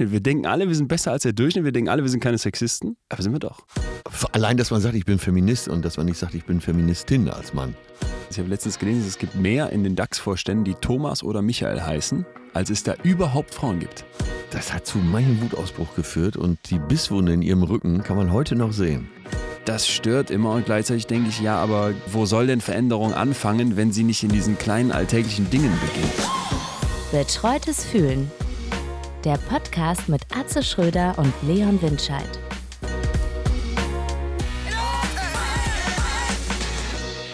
Wir denken alle, wir sind besser als der Durchschnitt. Wir denken alle, wir sind keine Sexisten. Aber sind wir doch. Allein, dass man sagt, ich bin Feminist und dass man nicht sagt, ich bin Feministin als Mann. Ich habe letztens gelesen, es gibt mehr in den DAX-Vorständen, die Thomas oder Michael heißen, als es da überhaupt Frauen gibt. Das hat zu meinem Wutausbruch geführt und die Bisswunde in ihrem Rücken kann man heute noch sehen. Das stört immer und gleichzeitig denke ich, ja, aber wo soll denn Veränderung anfangen, wenn sie nicht in diesen kleinen alltäglichen Dingen beginnt? Betreutes Fühlen. Der Podcast mit Atze Schröder und Leon Windscheid.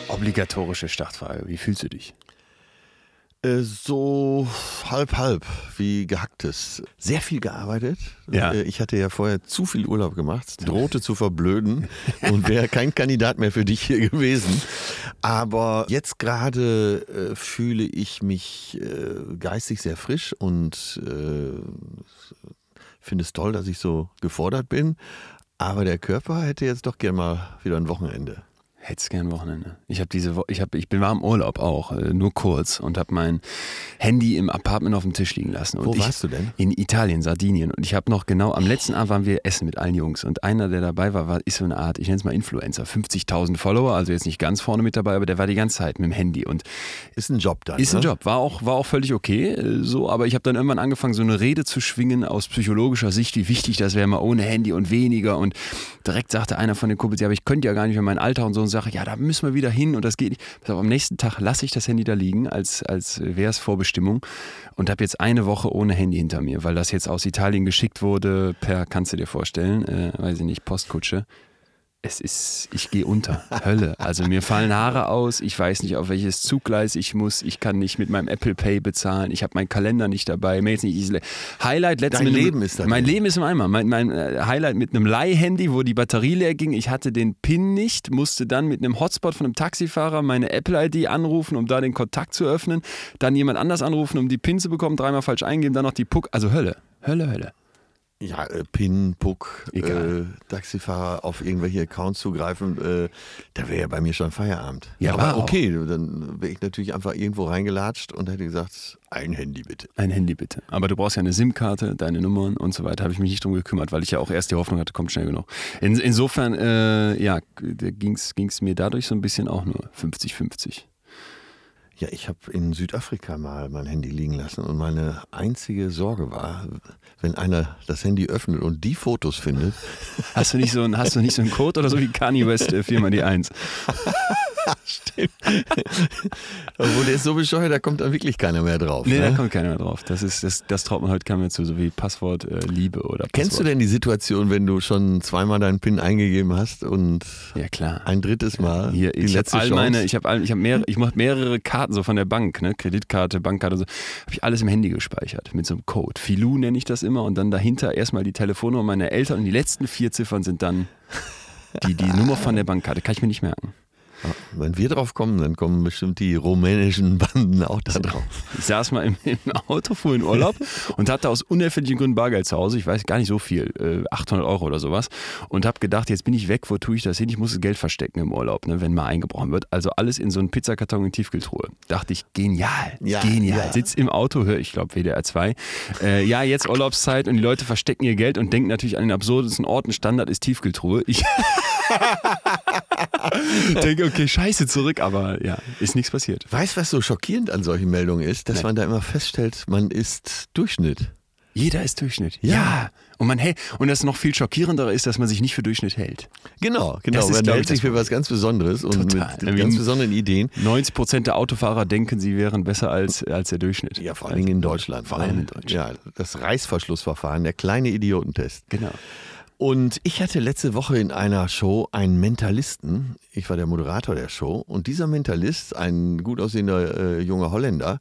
Obligatorische Startfrage. Wie fühlst du dich? Äh, so halb halb wie gehacktes. Sehr viel gearbeitet. Ja. Äh, Ich hatte ja vorher zu viel Urlaub gemacht, drohte zu verblöden und wäre kein Kandidat mehr für dich hier gewesen. Aber jetzt gerade äh, fühle ich mich äh, geistig sehr frisch und äh, finde es toll, dass ich so gefordert bin. Aber der Körper hätte jetzt doch gerne mal wieder ein Wochenende. Hättest gern Wochenende. Ich habe diese Wo ich habe ich bin war im Urlaub auch, äh, nur kurz und habe mein Handy im Apartment auf dem Tisch liegen lassen. Und Wo warst du denn? In Italien, Sardinien. Und ich habe noch genau, am letzten Abend waren wir essen mit allen Jungs. Und einer, der dabei war, war ist so eine Art, ich nenne es mal Influencer, 50.000 Follower, also jetzt nicht ganz vorne mit dabei, aber der war die ganze Zeit mit dem Handy. Und Ist ein Job dann. ist ein ne? Job, war auch, war auch völlig okay, äh, so, aber ich habe dann irgendwann angefangen, so eine Rede zu schwingen aus psychologischer Sicht, wie wichtig das wäre, mal ohne Handy und weniger. Und direkt sagte einer von den Kumpels, ja, aber ich könnte ja gar nicht mehr mein Alter und so und sage, ja, da müssen wir wieder hin und das geht nicht. Auf, am nächsten Tag lasse ich das Handy da liegen, als, als wäre es Vorbestimmung und habe jetzt eine Woche ohne Handy hinter mir, weil das jetzt aus Italien geschickt wurde, per, kannst du dir vorstellen, äh, weiß ich nicht, Postkutsche. Es ist, ich gehe unter. Hölle. Also mir fallen Haare aus, ich weiß nicht, auf welches Zuggleis ich muss, ich kann nicht mit meinem Apple Pay bezahlen, ich habe meinen Kalender nicht dabei. Jetzt nicht diese Highlight letztes einem- Leben ist da Mein. Leben ist im Eimer. Mein, mein äh, Highlight mit einem Leihhandy, wo die Batterie leer ging. Ich hatte den PIN nicht, musste dann mit einem Hotspot von einem Taxifahrer meine Apple ID anrufen, um da den Kontakt zu öffnen. Dann jemand anders anrufen, um die PIN zu bekommen, dreimal falsch eingeben, dann noch die Puck. Also Hölle. Hölle, Hölle. Ja, äh, PIN, Puck, äh, Taxifahrer auf irgendwelche Accounts zugreifen, äh, da wäre ja bei mir schon Feierabend. Ja, war aber okay, dann wäre ich natürlich einfach irgendwo reingelatscht und hätte gesagt, ein Handy bitte. Ein Handy bitte. Aber du brauchst ja eine SIM-Karte, deine Nummern und so weiter. Habe ich mich nicht drum gekümmert, weil ich ja auch erst die Hoffnung hatte, kommt schnell genug. In, insofern, äh, ja, ging es mir dadurch so ein bisschen auch nur 50-50. Ja, ich habe in Südafrika mal mein Handy liegen lassen und meine einzige Sorge war, wenn einer das Handy öffnet und die Fotos findet. Hast du nicht so einen, hast du nicht so einen Code oder so wie Kanye West äh, 4 mal die 1? ja, stimmt. Obwohl der ist so bescheuert, da kommt dann wirklich keiner mehr drauf. Nee, ne? da kommt keiner mehr drauf. Das, ist, das, das traut man heute keinem mehr zu, so wie Passwort äh, Liebe oder Passwort. Kennst du denn die Situation, wenn du schon zweimal deinen PIN eingegeben hast und ja, klar. ein drittes Mal Hier, die letzte all Meine, ich habe ich hab mehrere, ich mache mehrere Karten so von der Bank, ne? Kreditkarte, Bankkarte, so. habe ich alles im Handy gespeichert mit so einem Code. Filou nenne ich das immer und dann dahinter erstmal die Telefonnummer meiner Eltern und die letzten vier Ziffern sind dann die, die Nummer von der Bankkarte. Kann ich mir nicht merken. Wenn wir drauf kommen, dann kommen bestimmt die rumänischen Banden auch da drauf. Ich saß mal im, im Auto, fuhr in Urlaub und hatte aus unerfindlichen Gründen Bargeld zu Hause. Ich weiß gar nicht so viel, äh, 800 Euro oder sowas. Und habe gedacht, jetzt bin ich weg, wo tue ich das hin? Ich muss das Geld verstecken im Urlaub, ne, wenn mal eingebrochen wird. Also alles in so einen Pizzakarton in Tiefkühltruhe. Dachte ich, genial, Ja, genial. ja. Sitz im Auto, höre ich glaube WDR 2. Äh, ja, jetzt Urlaubszeit und die Leute verstecken ihr Geld und denken natürlich an den absurdesten Orten. Standard ist Tiefkühltruhe. Ich denke, okay, scheiße, zurück, aber ja, ist nichts passiert. Weißt du, was so schockierend an solchen Meldungen ist? Dass Nee. man da immer feststellt, man ist Durchschnitt. Jeder ist Durchschnitt. Ja. Ja. Und man hält, und das noch viel schockierendere ist, dass man sich nicht für Durchschnitt hält. Genau, genau. Das ist, man ich, hält sich für was ganz Besonderes und Total. mit ganz besonderen Ideen. 90 Prozent der Autofahrer denken, sie wären besser als, als der Durchschnitt. Ja, vor allen Dingen in Deutschland. Vor ne? allem in Deutschland. Ja, das Reißverschlussverfahren, der kleine Idiotentest. Genau. Und ich hatte letzte Woche in einer Show einen Mentalisten. Ich war der Moderator der Show. Und dieser Mentalist, ein gut aussehender äh, junger Holländer,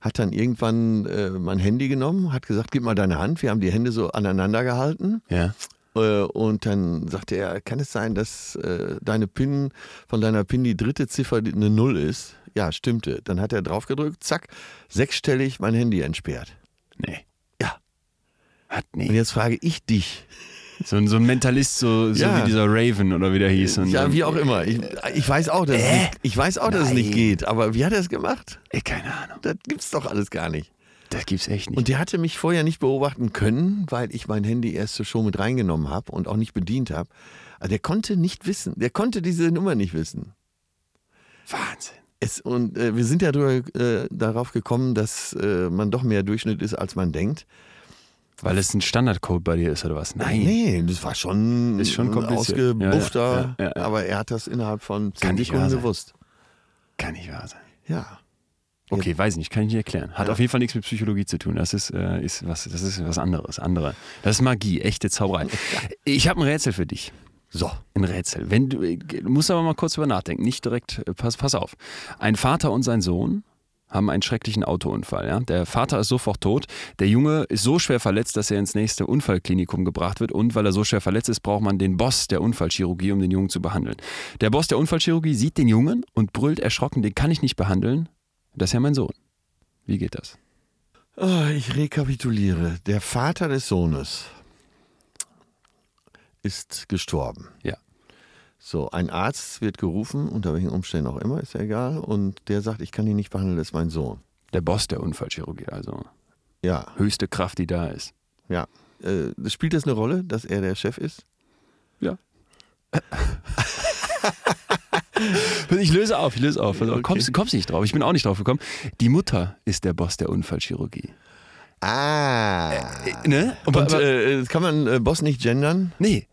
hat dann irgendwann äh, mein Handy genommen, hat gesagt, gib mal deine Hand. Wir haben die Hände so aneinander gehalten. Ja. Äh, Und dann sagte er, kann es sein, dass äh, deine PIN von deiner PIN die dritte Ziffer eine Null ist? Ja, stimmte. Dann hat er draufgedrückt, zack, sechsstellig mein Handy entsperrt. Nee. Ja. Hat Und nee. jetzt frage ich dich, So, ein- so ein Mentalist, so, so Ja. wie dieser Raven oder wie der hieß. Und, ja, wie auch immer. Ich, ich weiß auch, dass, es, Äh? nicht, ich weiß auch, dass es nicht geht, aber wie hat er es gemacht? Ey, keine Ahnung. Das gibt's doch alles gar nicht. Das gibt's echt nicht. Und der hatte mich vorher nicht beobachten können, weil ich mein Handy erst zur Show mit reingenommen habe und auch nicht bedient habe. Also der konnte nicht wissen, der konnte diese Nummer nicht wissen. Wahnsinn. Es, und äh, wir sind ja drüber, äh, darauf gekommen, dass äh, man doch mehr Durchschnitt ist, als man denkt. Weil es ein Standardcode bei dir ist oder was? Nein. Nee, das war schon, Ist schon ein ausgebuffter, Ja, ja, ja, aber er hat das innerhalb von zehn Kann nicht Sekunden wahr sein. gewusst. Kann nicht wahr sein. Ja. Okay, weiß ich nicht, kann ich nicht erklären. Hat auf jeden Fall nichts mit Psychologie zu tun. Das ist, äh, ist, was, das ist was anderes. Andere. Das ist Magie, echte Zauberei. Ich habe ein Rätsel für dich. So. Ein Rätsel. Wenn du, du musst aber mal kurz drüber nachdenken. Nicht direkt, äh, pass, pass auf. Ein Vater und sein Sohn haben einen schrecklichen Autounfall. Ja? Der Vater ist sofort tot. Der Junge ist so schwer verletzt, dass er ins nächste Unfallklinikum gebracht wird. Und weil er so schwer verletzt ist, braucht man den Boss der Unfallchirurgie, um den Jungen zu behandeln. Der Boss der Unfallchirurgie sieht den Jungen und brüllt erschrocken, den kann ich nicht behandeln. Das ist ja mein Sohn. Wie geht das? Ah, Ich rekapituliere. Der Vater des Sohnes ist gestorben. Ja. So, ein Arzt wird gerufen, unter welchen Umständen auch immer, ist ja egal. Und der sagt, ich kann ihn nicht behandeln, das ist mein Sohn. Der Boss der Unfallchirurgie, also Ja, höchste Kraft, die da ist. ja. Äh, spielt das eine Rolle, dass er der Chef ist? Ja. ich löse auf, ich löse auf. Also, Okay. kommst, kommst nicht drauf, ich bin auch nicht drauf gekommen. Die Mutter ist der Boss der Unfallchirurgie. Ah. Ne? Und aber, äh, kann man äh, Boss nicht gendern? nee.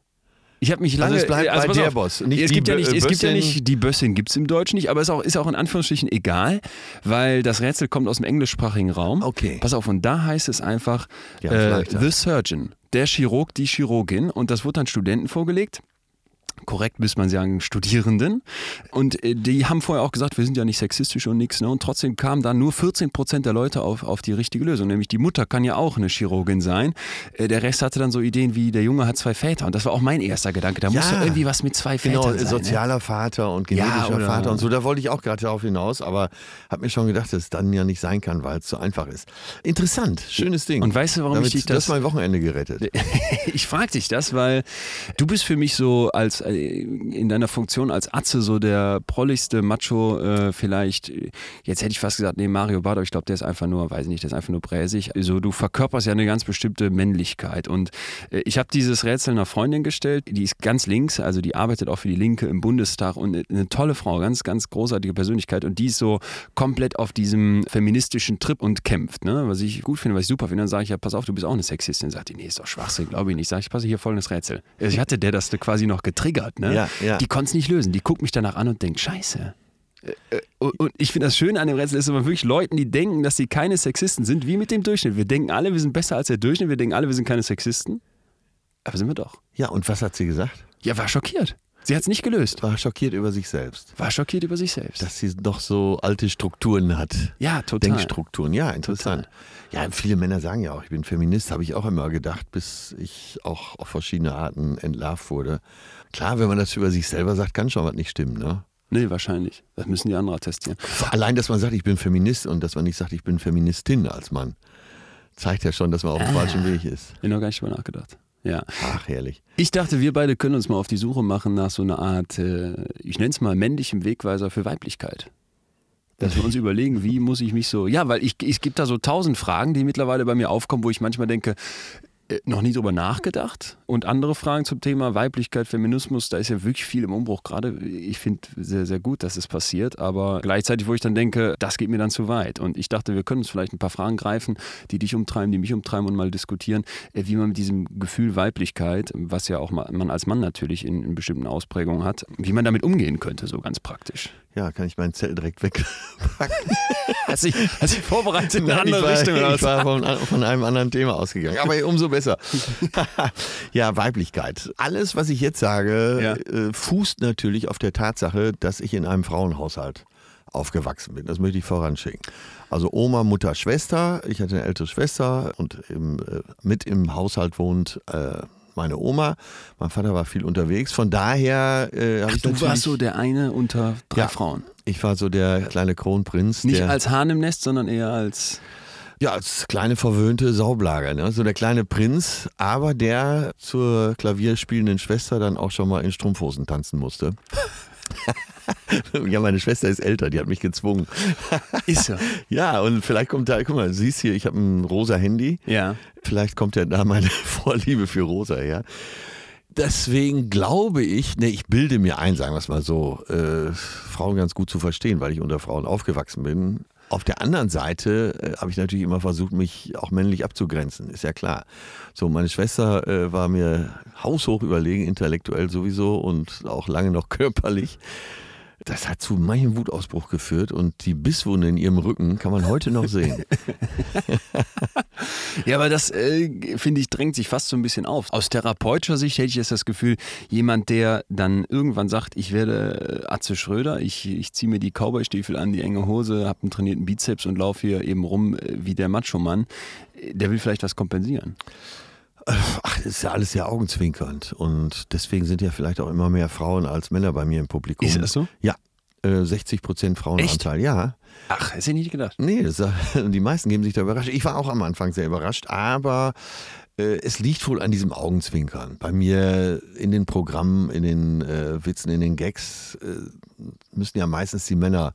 Ich habe mich lange. Also es bleibt bei pass der auf, Boss, nicht es die gibt ja nicht, es gibt ja nicht, die Bössin gibt es im Deutschen nicht, aber es ist auch, ist auch in Anführungsstrichen egal, weil das Rätsel kommt aus dem englischsprachigen Raum. Okay. Pass auf, und da heißt es einfach Ja, äh. The Surgeon, der Chirurg, die Chirurgin. Und das wurde dann Studenten vorgelegt. Korrekt müsste man sagen, Studierenden. Und äh, die haben vorher auch gesagt, wir sind ja nicht sexistisch und nichts. Ne? Und trotzdem kamen da nur 14 Prozent der Leute auf, auf die richtige Lösung. Nämlich die Mutter kann ja auch eine Chirurgin sein. Äh, der Rest hatte dann so Ideen wie, der Junge hat zwei Väter. Und das war auch mein erster Gedanke. Da muss Ja. ja irgendwie was mit zwei Vätern Genau, sein. ne? sozialer Vater und Ja, genetischer oder- Vater und so. Da wollte ich auch gerade darauf hinaus, aber habe mir schon gedacht, dass es dann ja nicht sein kann, weil es so einfach ist. Interessant, schönes Ding. Und weißt du, warum Damit, ich dich das das- mein Wochenende gerettet. ich frage dich das, weil du bist für mich so als äh, in deiner Funktion als Atze so der prolligste Macho äh, vielleicht. äh, Jetzt hätte ich fast gesagt, nee, Mario aber ich glaube, der ist einfach nur, weiß ich nicht, der ist einfach nur bräsig. Also du verkörperst ja eine ganz bestimmte Männlichkeit und äh, ich habe dieses Rätsel einer Freundin gestellt, die ist ganz links, also die arbeitet auch für die Linke im Bundestag und äh, eine tolle Frau, ganz, ganz großartige Persönlichkeit und die ist so komplett auf diesem feministischen Trip und kämpft, ne? was ich gut finde, was ich super finde. Dann sage ich ja, pass auf, du bist auch eine Sexistin. Sagt die, nee, ist doch Schwachsinn, glaube ich nicht. Sag ich, pass hier folgendes Rätsel. Also ich hatte der das quasi noch getriggert, ne? Ja, ja. Die konnte es nicht lösen. Die guckt mich danach an und denkt, scheiße. Äh, Und und ich finde das Schöne an dem Rätsel ist aber wirklich Leuten, die denken, dass sie keine Sexisten sind, wie mit dem Durchschnitt. Wir denken alle, wir sind besser als der Durchschnitt. Wir denken alle, wir sind keine Sexisten. Aber sind wir doch. Ja, und was hat sie gesagt? Ja, war schockiert. Sie hat es nicht gelöst. War schockiert über sich selbst. War schockiert über sich selbst. Dass sie doch so alte Strukturen hat. ja, total. Denkstrukturen, ja, interessant. Ja, viele Männer sagen ja auch, ich bin Feminist, habe ich auch immer gedacht, bis ich auch auf verschiedene Arten entlarvt wurde. Klar, wenn man das über sich selber sagt, kann schon was nicht stimmen, ne? Nee, wahrscheinlich. Das müssen die anderen attestieren. Allein, dass man sagt, ich bin Feminist und dass man nicht sagt, ich bin Feministin als Mann, zeigt ja schon, dass man auf dem falschen Weg ist. Ich noch gar nicht drüber nachgedacht. Ja. Ach, herrlich. Ich dachte, wir beide können uns mal auf die Suche machen nach so einer Art, äh, ich nenne es mal männlichem Wegweiser für Weiblichkeit. Dass wir uns überlegen, wie muss ich mich so. Ja, weil ich, es gibt da so tausend Fragen, die mittlerweile bei mir aufkommen, wo ich manchmal denke, noch nie drüber nachgedacht. Und andere Fragen zum Thema Weiblichkeit, Feminismus, da ist ja wirklich viel im Umbruch gerade. Ich finde sehr, sehr gut, dass es passiert, aber gleichzeitig, wo ich dann denke, das geht mir dann zu weit. Und ich dachte, wir können uns vielleicht ein paar Fragen greifen, die dich umtreiben, die mich umtreiben und mal diskutieren, äh, wie man mit diesem Gefühl Weiblichkeit, was ja auch ma- man als Mann natürlich in, in bestimmten Ausprägungen hat, wie man damit umgehen könnte, so ganz praktisch. Ja, kann ich meinen Zettel direkt wegpacken? Hast dich vorbereitet in eine Nein, ich andere war, Richtung? ich war von, von einem anderen Thema ausgegangen. Aber umso besser. ja, Weiblichkeit. Alles, was ich jetzt sage, Ja. äh, fußt natürlich auf der Tatsache, dass ich in einem Frauenhaushalt aufgewachsen bin. Das möchte ich voranschicken. Also Oma, Mutter, Schwester. Ich hatte eine ältere Schwester und im, äh, mit im Haushalt wohnt äh, meine Oma. Mein Vater war viel unterwegs. Von daher äh, habe ich du warst so der eine unter drei Ja. Frauen. ich war so der kleine Kronprinz. Nicht als Hahn im Nest, sondern eher als. Ja, als kleine verwöhnte Saublager, ne? so der kleine Prinz, aber der zur klavierspielenden Schwester dann auch schon mal in Strumpfhosen tanzen musste. ja, meine Schwester ist älter, die hat mich gezwungen. Ist er? Ja, und vielleicht kommt da, guck mal, du siehst hier, ich habe ein rosa Handy. Ja. Vielleicht kommt ja da meine Vorliebe für rosa her. Deswegen glaube ich, ne, ich bilde mir ein, sagen wir es mal so, äh, Frauen ganz gut zu verstehen, weil ich unter Frauen aufgewachsen bin. Auf der anderen Seite äh, habe ich natürlich immer versucht, mich auch männlich abzugrenzen, ist ja klar. So, meine Schwester äh, war mir haushoch überlegen, intellektuell sowieso und auch lange noch körperlich. Das hat zu manchem Wutausbruch geführt und die Bisswunde in ihrem Rücken kann man heute noch sehen. ja, aber das, äh, finde ich, drängt sich fast so ein bisschen auf. Aus therapeutischer Sicht hätte ich jetzt das Gefühl, jemand, der dann irgendwann sagt, ich werde äh, Atze Schröder, ich, ich ziehe mir die Cowboystiefel an, die enge Hose, habe einen trainierten Bizeps und laufe hier eben rum äh, wie der Macho-Mann, äh, der will vielleicht was kompensieren. Ach, das ist ja alles sehr augenzwinkernd. Und deswegen sind ja vielleicht auch immer mehr Frauen als Männer bei mir im Publikum. Ist das so? Ja. 60 äh, Prozent Frauenanteil, Echt? ja. Ach, hätte ich nicht gedacht. Nee, das, die meisten geben sich da überrascht. Ich war auch am Anfang sehr überrascht, aber äh, es liegt wohl an diesem Augenzwinkern. Bei mir in den Programmen, in den äh, Witzen, in den Gags äh, müssen ja meistens die Männer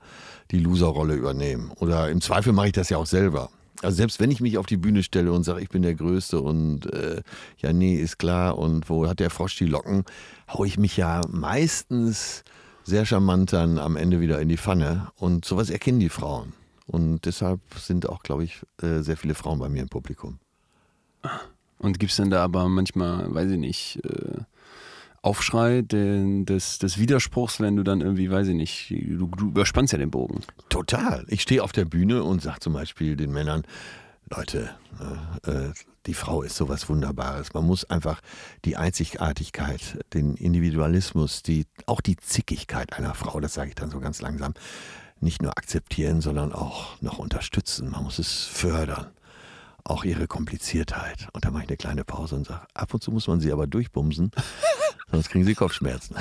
die Loserrolle übernehmen. Oder im Zweifel mache ich das ja auch selber. Also selbst wenn ich mich auf die Bühne stelle und sage, ich bin der Größte und äh, ja, nee, ist klar und wo hat der Frosch die Locken, haue ich mich ja meistens sehr charmant dann am Ende wieder in die Pfanne. Und sowas erkennen die Frauen. Und deshalb sind auch, glaube ich, äh, sehr viele Frauen bei mir im Publikum. Und gibt es denn da aber manchmal, weiß ich nicht, äh, Aufschrei des, des Widerspruchs, wenn du dann irgendwie, weiß ich nicht, du, du überspannst ja den Bogen. Total. Ich stehe auf der Bühne und sage zum Beispiel den Männern, Leute, äh, äh, die Frau ist sowas Wunderbares. Man muss einfach die Einzigartigkeit, den Individualismus, die, auch die Zickigkeit einer Frau, das sage ich dann so ganz langsam, nicht nur akzeptieren, sondern auch noch unterstützen. Man muss es fördern. Auch ihre Kompliziertheit. Und da mache ich eine kleine Pause und sage, ab und zu muss man sie aber durchbumsen, sonst kriegen sie Kopfschmerzen.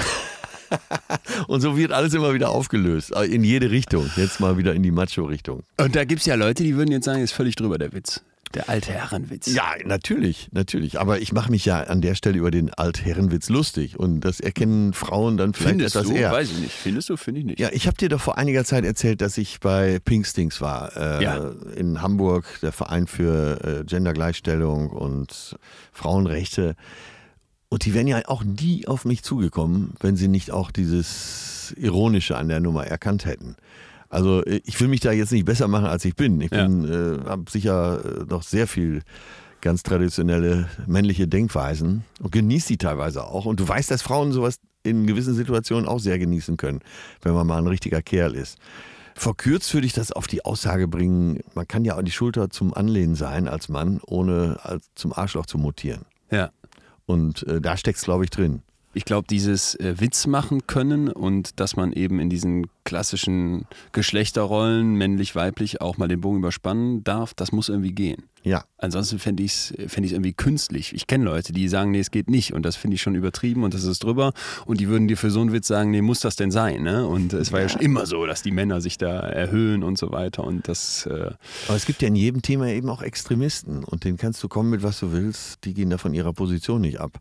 und so wird alles immer wieder aufgelöst. In jede Richtung. Jetzt mal wieder in die Macho-Richtung. Und da gibt es ja Leute, die würden jetzt sagen, ist völlig drüber der Witz. Der Altherrenwitz. Ja, natürlich, natürlich. Aber ich mache mich ja an der Stelle über den Altherrenwitz lustig. Und das erkennen Frauen dann vielleicht Findest etwas du? eher. Weiß ich nicht. Findest du? Finde ich nicht. Ja, ich habe dir doch vor einiger Zeit erzählt, dass ich bei Pinkstings war. Äh, Ja. In Hamburg, der Verein für äh, Gendergleichstellung und Frauenrechte. Und die wären ja auch nie auf mich zugekommen, wenn sie nicht auch dieses Ironische an der Nummer erkannt hätten. Also äh, ich will mich da jetzt nicht besser machen, als ich bin. Ich Ja. bin, äh, habe sicher äh, noch sehr viel ganz traditionelle männliche Denkweisen und genieße die teilweise auch. Und du weißt, dass Frauen sowas in gewissen Situationen auch sehr genießen können, wenn man mal ein richtiger Kerl ist. Verkürzt würde ich das auf die Aussage bringen, man kann ja auch die Schulter zum Anlehnen sein als Mann, ohne als zum Arschloch zu mutieren. Ja. Und äh, da steckt es, glaube ich, drin. Ich glaube, dieses äh, Witz machen können und dass man eben in diesen klassischen Geschlechterrollen, männlich-weiblich, auch mal den Bogen überspannen darf, das muss irgendwie gehen. Ja, Ansonsten fände ich es fänd ich's irgendwie künstlich. Ich kenne Leute, die sagen, nee, es geht nicht. Und das finde ich schon übertrieben und das ist drüber. Und die würden dir für so einen Witz sagen, nee, muss das denn sein? Ne? Und es war ja schon immer so, dass die Männer sich da erhöhen und so weiter. Und das, äh, aber es gibt ja in jedem Thema eben auch Extremisten und denen kannst du kommen mit was du willst, die gehen da von ihrer Position nicht ab.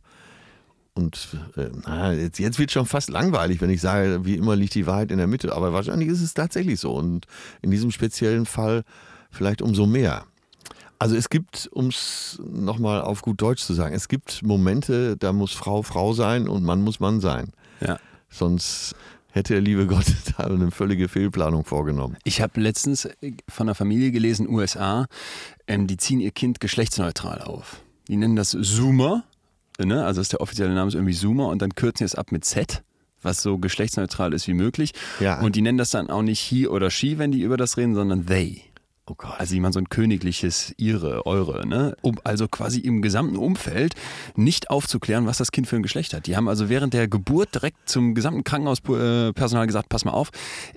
Und äh, na, jetzt, jetzt wird schon fast langweilig, wenn ich sage, wie immer liegt die Wahrheit in der Mitte. Aber wahrscheinlich ist es tatsächlich so. Und in diesem speziellen Fall vielleicht umso mehr. Also es gibt, um es nochmal auf gut Deutsch zu sagen, es gibt Momente, da muss Frau Frau sein und Mann muss Mann sein. ja. Sonst hätte der liebe Gott da eine völlige Fehlplanung vorgenommen. Ich habe letztens von einer Familie gelesen, USA, ähm, die ziehen ihr Kind geschlechtsneutral auf. Die nennen das Zoomer, ne? also ist der offizielle Name ist irgendwie Zoomer und dann kürzen sie es ab mit Z, was so geschlechtsneutral ist wie möglich. Ja. Und die nennen das dann auch nicht he oder she, wenn die über das reden, sondern they. Oh Gott. Also jemand so ein königliches ihre, eure, ne? Um also quasi im gesamten Umfeld nicht aufzuklären, was das Kind für ein Geschlecht hat. Die haben also während der Geburt direkt zum gesamten Krankenhauspersonal gesagt, pass mal auf,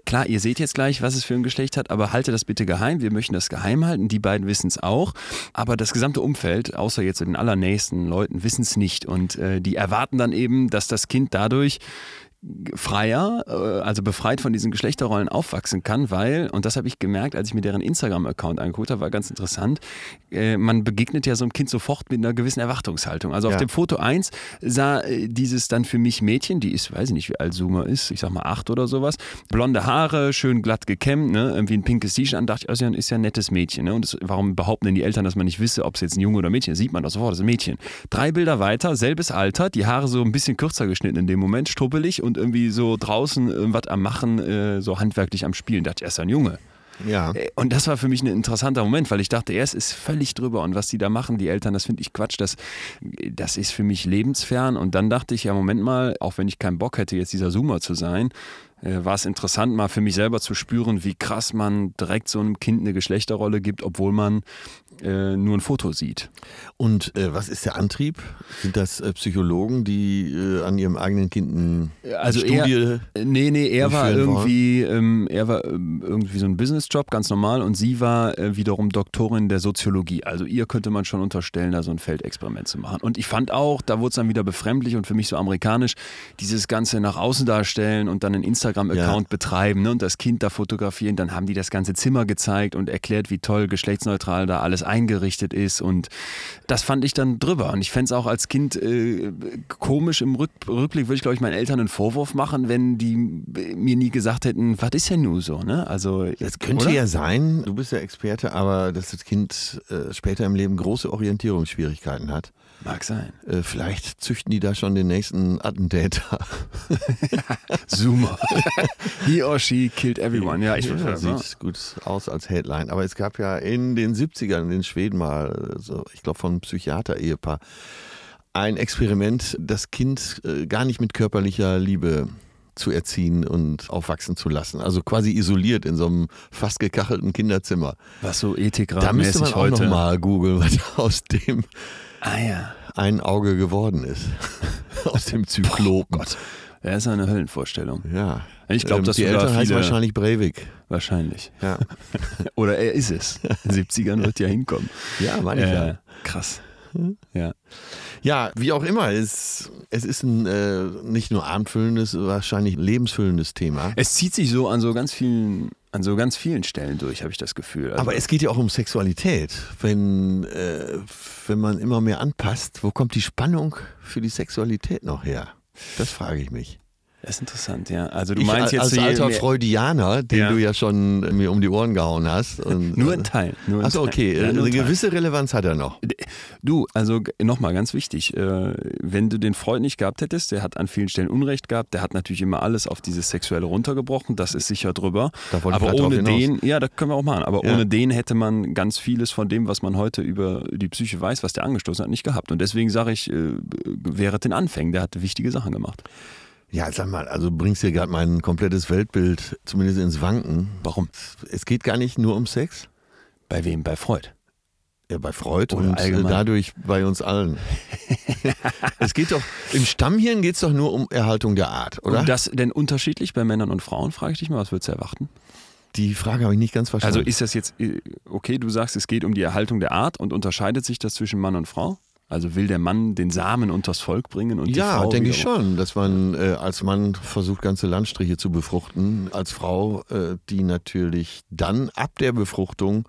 klar, ihr seht jetzt gleich, was es für ein Geschlecht hat, aber halte das bitte geheim. Wir möchten das geheim halten. Die beiden wissen es auch. Aber das gesamte Umfeld, außer jetzt den allernächsten Leuten, wissen es nicht. Und äh, die erwarten dann eben, dass das Kind dadurch freier, äh, also befreit von diesen Geschlechterrollen aufwachsen kann, weil, und das habe ich gemerkt, als ich mir deren Instagram-Account angeguckt habe, war ganz interessant, äh, man begegnet ja so einem Kind sofort mit einer gewissen Erwartungshaltung. Also auf Ja. dem Foto 1 sah äh, dieses dann für mich Mädchen, die ist, weiß ich nicht, wie alt Zoomer ist, ich sag mal acht oder sowas, blonde Haare, schön glatt gekämmt, ne? irgendwie ein pinkes T-Shirt an, dachte ich, also, ist ja ein nettes Mädchen. Ne? Und das, warum behaupten denn die Eltern, dass man nicht wisse, ob es jetzt ein Junge oder ein Mädchen ist? Sieht man doch sofort, das ist ein Mädchen. Drei Bilder weiter, selbes Alter, die Haare so ein bisschen kürzer geschnitten in dem Moment, struppelig und irgendwie so draußen irgendwas am Machen, äh, so handwerklich am Spielen. Dachte ich, er ist ein Junge. Ja. Äh, Und das war für mich ein interessanter Moment, weil ich dachte, er ist völlig drüber und was die da machen, die Eltern, das finde ich Quatsch, das, das ist für mich lebensfern. Und dann dachte ich, ja, Moment mal, auch wenn ich keinen Bock hätte, jetzt dieser Zoomer zu sein, äh, war es interessant, mal für mich selber zu spüren, wie krass man direkt so einem Kind eine Geschlechterrolle gibt, obwohl man äh, nur ein Foto sieht. Und äh, was ist der Antrieb? Sind das äh, Psychologen, die äh, an ihrem eigenen Kind eine Also Studie? er, äh, nee, nee, er war irgendwie, ähm, er war ähm, irgendwie so ein Businessjob, ganz normal, und sie war äh, wiederum Doktorin der Soziologie. Also ihr könnte man schon unterstellen, da so ein Feldexperiment zu machen. Und ich fand auch, da wurde es dann wieder befremdlich und für mich so amerikanisch, dieses Ganze nach außen darstellen und dann einen Instagram-Account betreiben ne, und das Kind da fotografieren. Dann haben die das ganze Zimmer gezeigt und erklärt, wie toll geschlechtsneutral da alles eingerichtet ist. Und das fand ich dann drüber. Und ich fände es auch als Kind äh, komisch im Rück Rückblick, würde ich, glaube ich, meinen Eltern einen Vorwurf machen, wenn die mir nie gesagt hätten, was ist denn nun so? Ne? Also, Das könnte oder? ja sein, du bist ja Experte, aber dass das Kind äh, später im Leben große Orientierungsschwierigkeiten hat. Mag sein. Äh, vielleicht züchten die da schon den nächsten Attentäter. Zoomer. He or she killed everyone. Ja, ich ja, ja, sieht gut aus als Headline. Aber es gab ja in den 70ern in Schweden mal, so, ich glaube von einem Psychiater-Ehepaar, ein Experiment, das Kind äh, gar nicht mit körperlicher Liebe zu erziehen und aufwachsen zu lassen. Also quasi isoliert in so einem fast gekachelten Kinderzimmer. Was so Da müsste man auch heute. noch mal googeln, was aus dem Ah ja. ein Auge geworden ist. aus dem Zyklopen. Gott. Das ist eine Höllenvorstellung. Ja. Ich glaube, Ähm, dass die Eltern viele- wahrscheinlich Breivik. Wahrscheinlich. Ja, Oder er ist es. In den 70ern wird ja hinkommen. ja meine ich ja. Äh, krass. Ja. Ja, wie auch immer, es, es ist ein äh, nicht nur abendfüllendes, wahrscheinlich lebensfüllendes Thema. Es zieht sich so an so ganz vielen, an so ganz vielen Stellen durch, habe ich das Gefühl. Also, Aber es geht ja auch um Sexualität. Wenn, äh, wenn man immer mehr anpasst, wo kommt die Spannung für die Sexualität noch her? Das frage ich mich. Das ist interessant, ja. Also du ich meinst jetzt als so alter Freudianer, den Ja. du ja schon mir um die Ohren gehauen hast. Nur ein Teil. Nur Achso, okay. Ja, Äh, Eine gewisse Relevanz hat er noch. Du, also nochmal ganz wichtig, äh, wenn du den Freund nicht gehabt hättest, der hat an vielen Stellen Unrecht gehabt, der hat natürlich immer alles auf dieses Sexuelle runtergebrochen, das ist sicher drüber. Da wollte Aber ohne den, ja, das können wir auch machen, aber Ja. ohne den hätte man ganz vieles von dem, was man heute über die Psyche weiß, was der angestoßen hat, nicht gehabt. Und deswegen sage ich, äh, wäre den Anfängen, der hat wichtige Sachen gemacht. Ja, sag mal, also du bringst hier gerade mein komplettes Weltbild zumindest ins Wanken. Warum? Es geht gar nicht nur um Sex. Bei wem? Bei Freud. Ja, bei Freud Oder und äh, allgemein. dadurch bei uns allen. es geht doch, im Stammhirn geht es doch nur um Erhaltung der Art, oder? Und das denn unterschiedlich bei Männern und Frauen, frage ich dich mal, was würdest du erwarten? Die Frage habe ich nicht ganz verstanden. Also ist das jetzt, äh, okay, du sagst, es geht um die Erhaltung der Art und unterscheidet sich das zwischen Mann und Frau? Also will der Mann den Samen unters Volk bringen und die ja, Frau denke ich schon, dass man äh, als Mann versucht, ganze Landstriche zu befruchten. Als Frau, äh, die natürlich dann ab der Befruchtung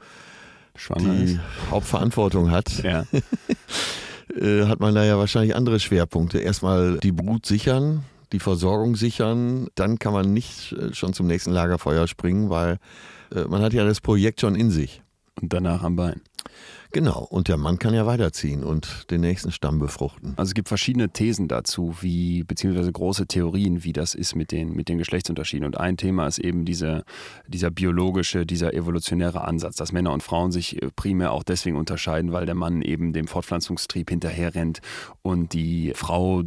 schwanger die ist. Hauptverantwortung hat, Ja. äh, hat man da ja wahrscheinlich andere Schwerpunkte. Erstmal die Brut sichern, die Versorgung sichern, dann kann man nicht äh, schon zum nächsten Lagerfeuer springen, weil äh, man hat ja das Projekt schon in sich. Und danach am Bein. Genau, und der Mann kann ja weiterziehen und den nächsten Stamm befruchten. Also es gibt verschiedene Thesen dazu, wie, beziehungsweise große Theorien, wie das ist mit den, mit den Geschlechtsunterschieden. Und ein Thema ist eben diese, dieser biologische, dieser evolutionäre Ansatz, dass Männer und Frauen sich äh, primär auch deswegen unterscheiden, weil der Mann eben dem Fortpflanzungstrieb hinterherrennt und die Frau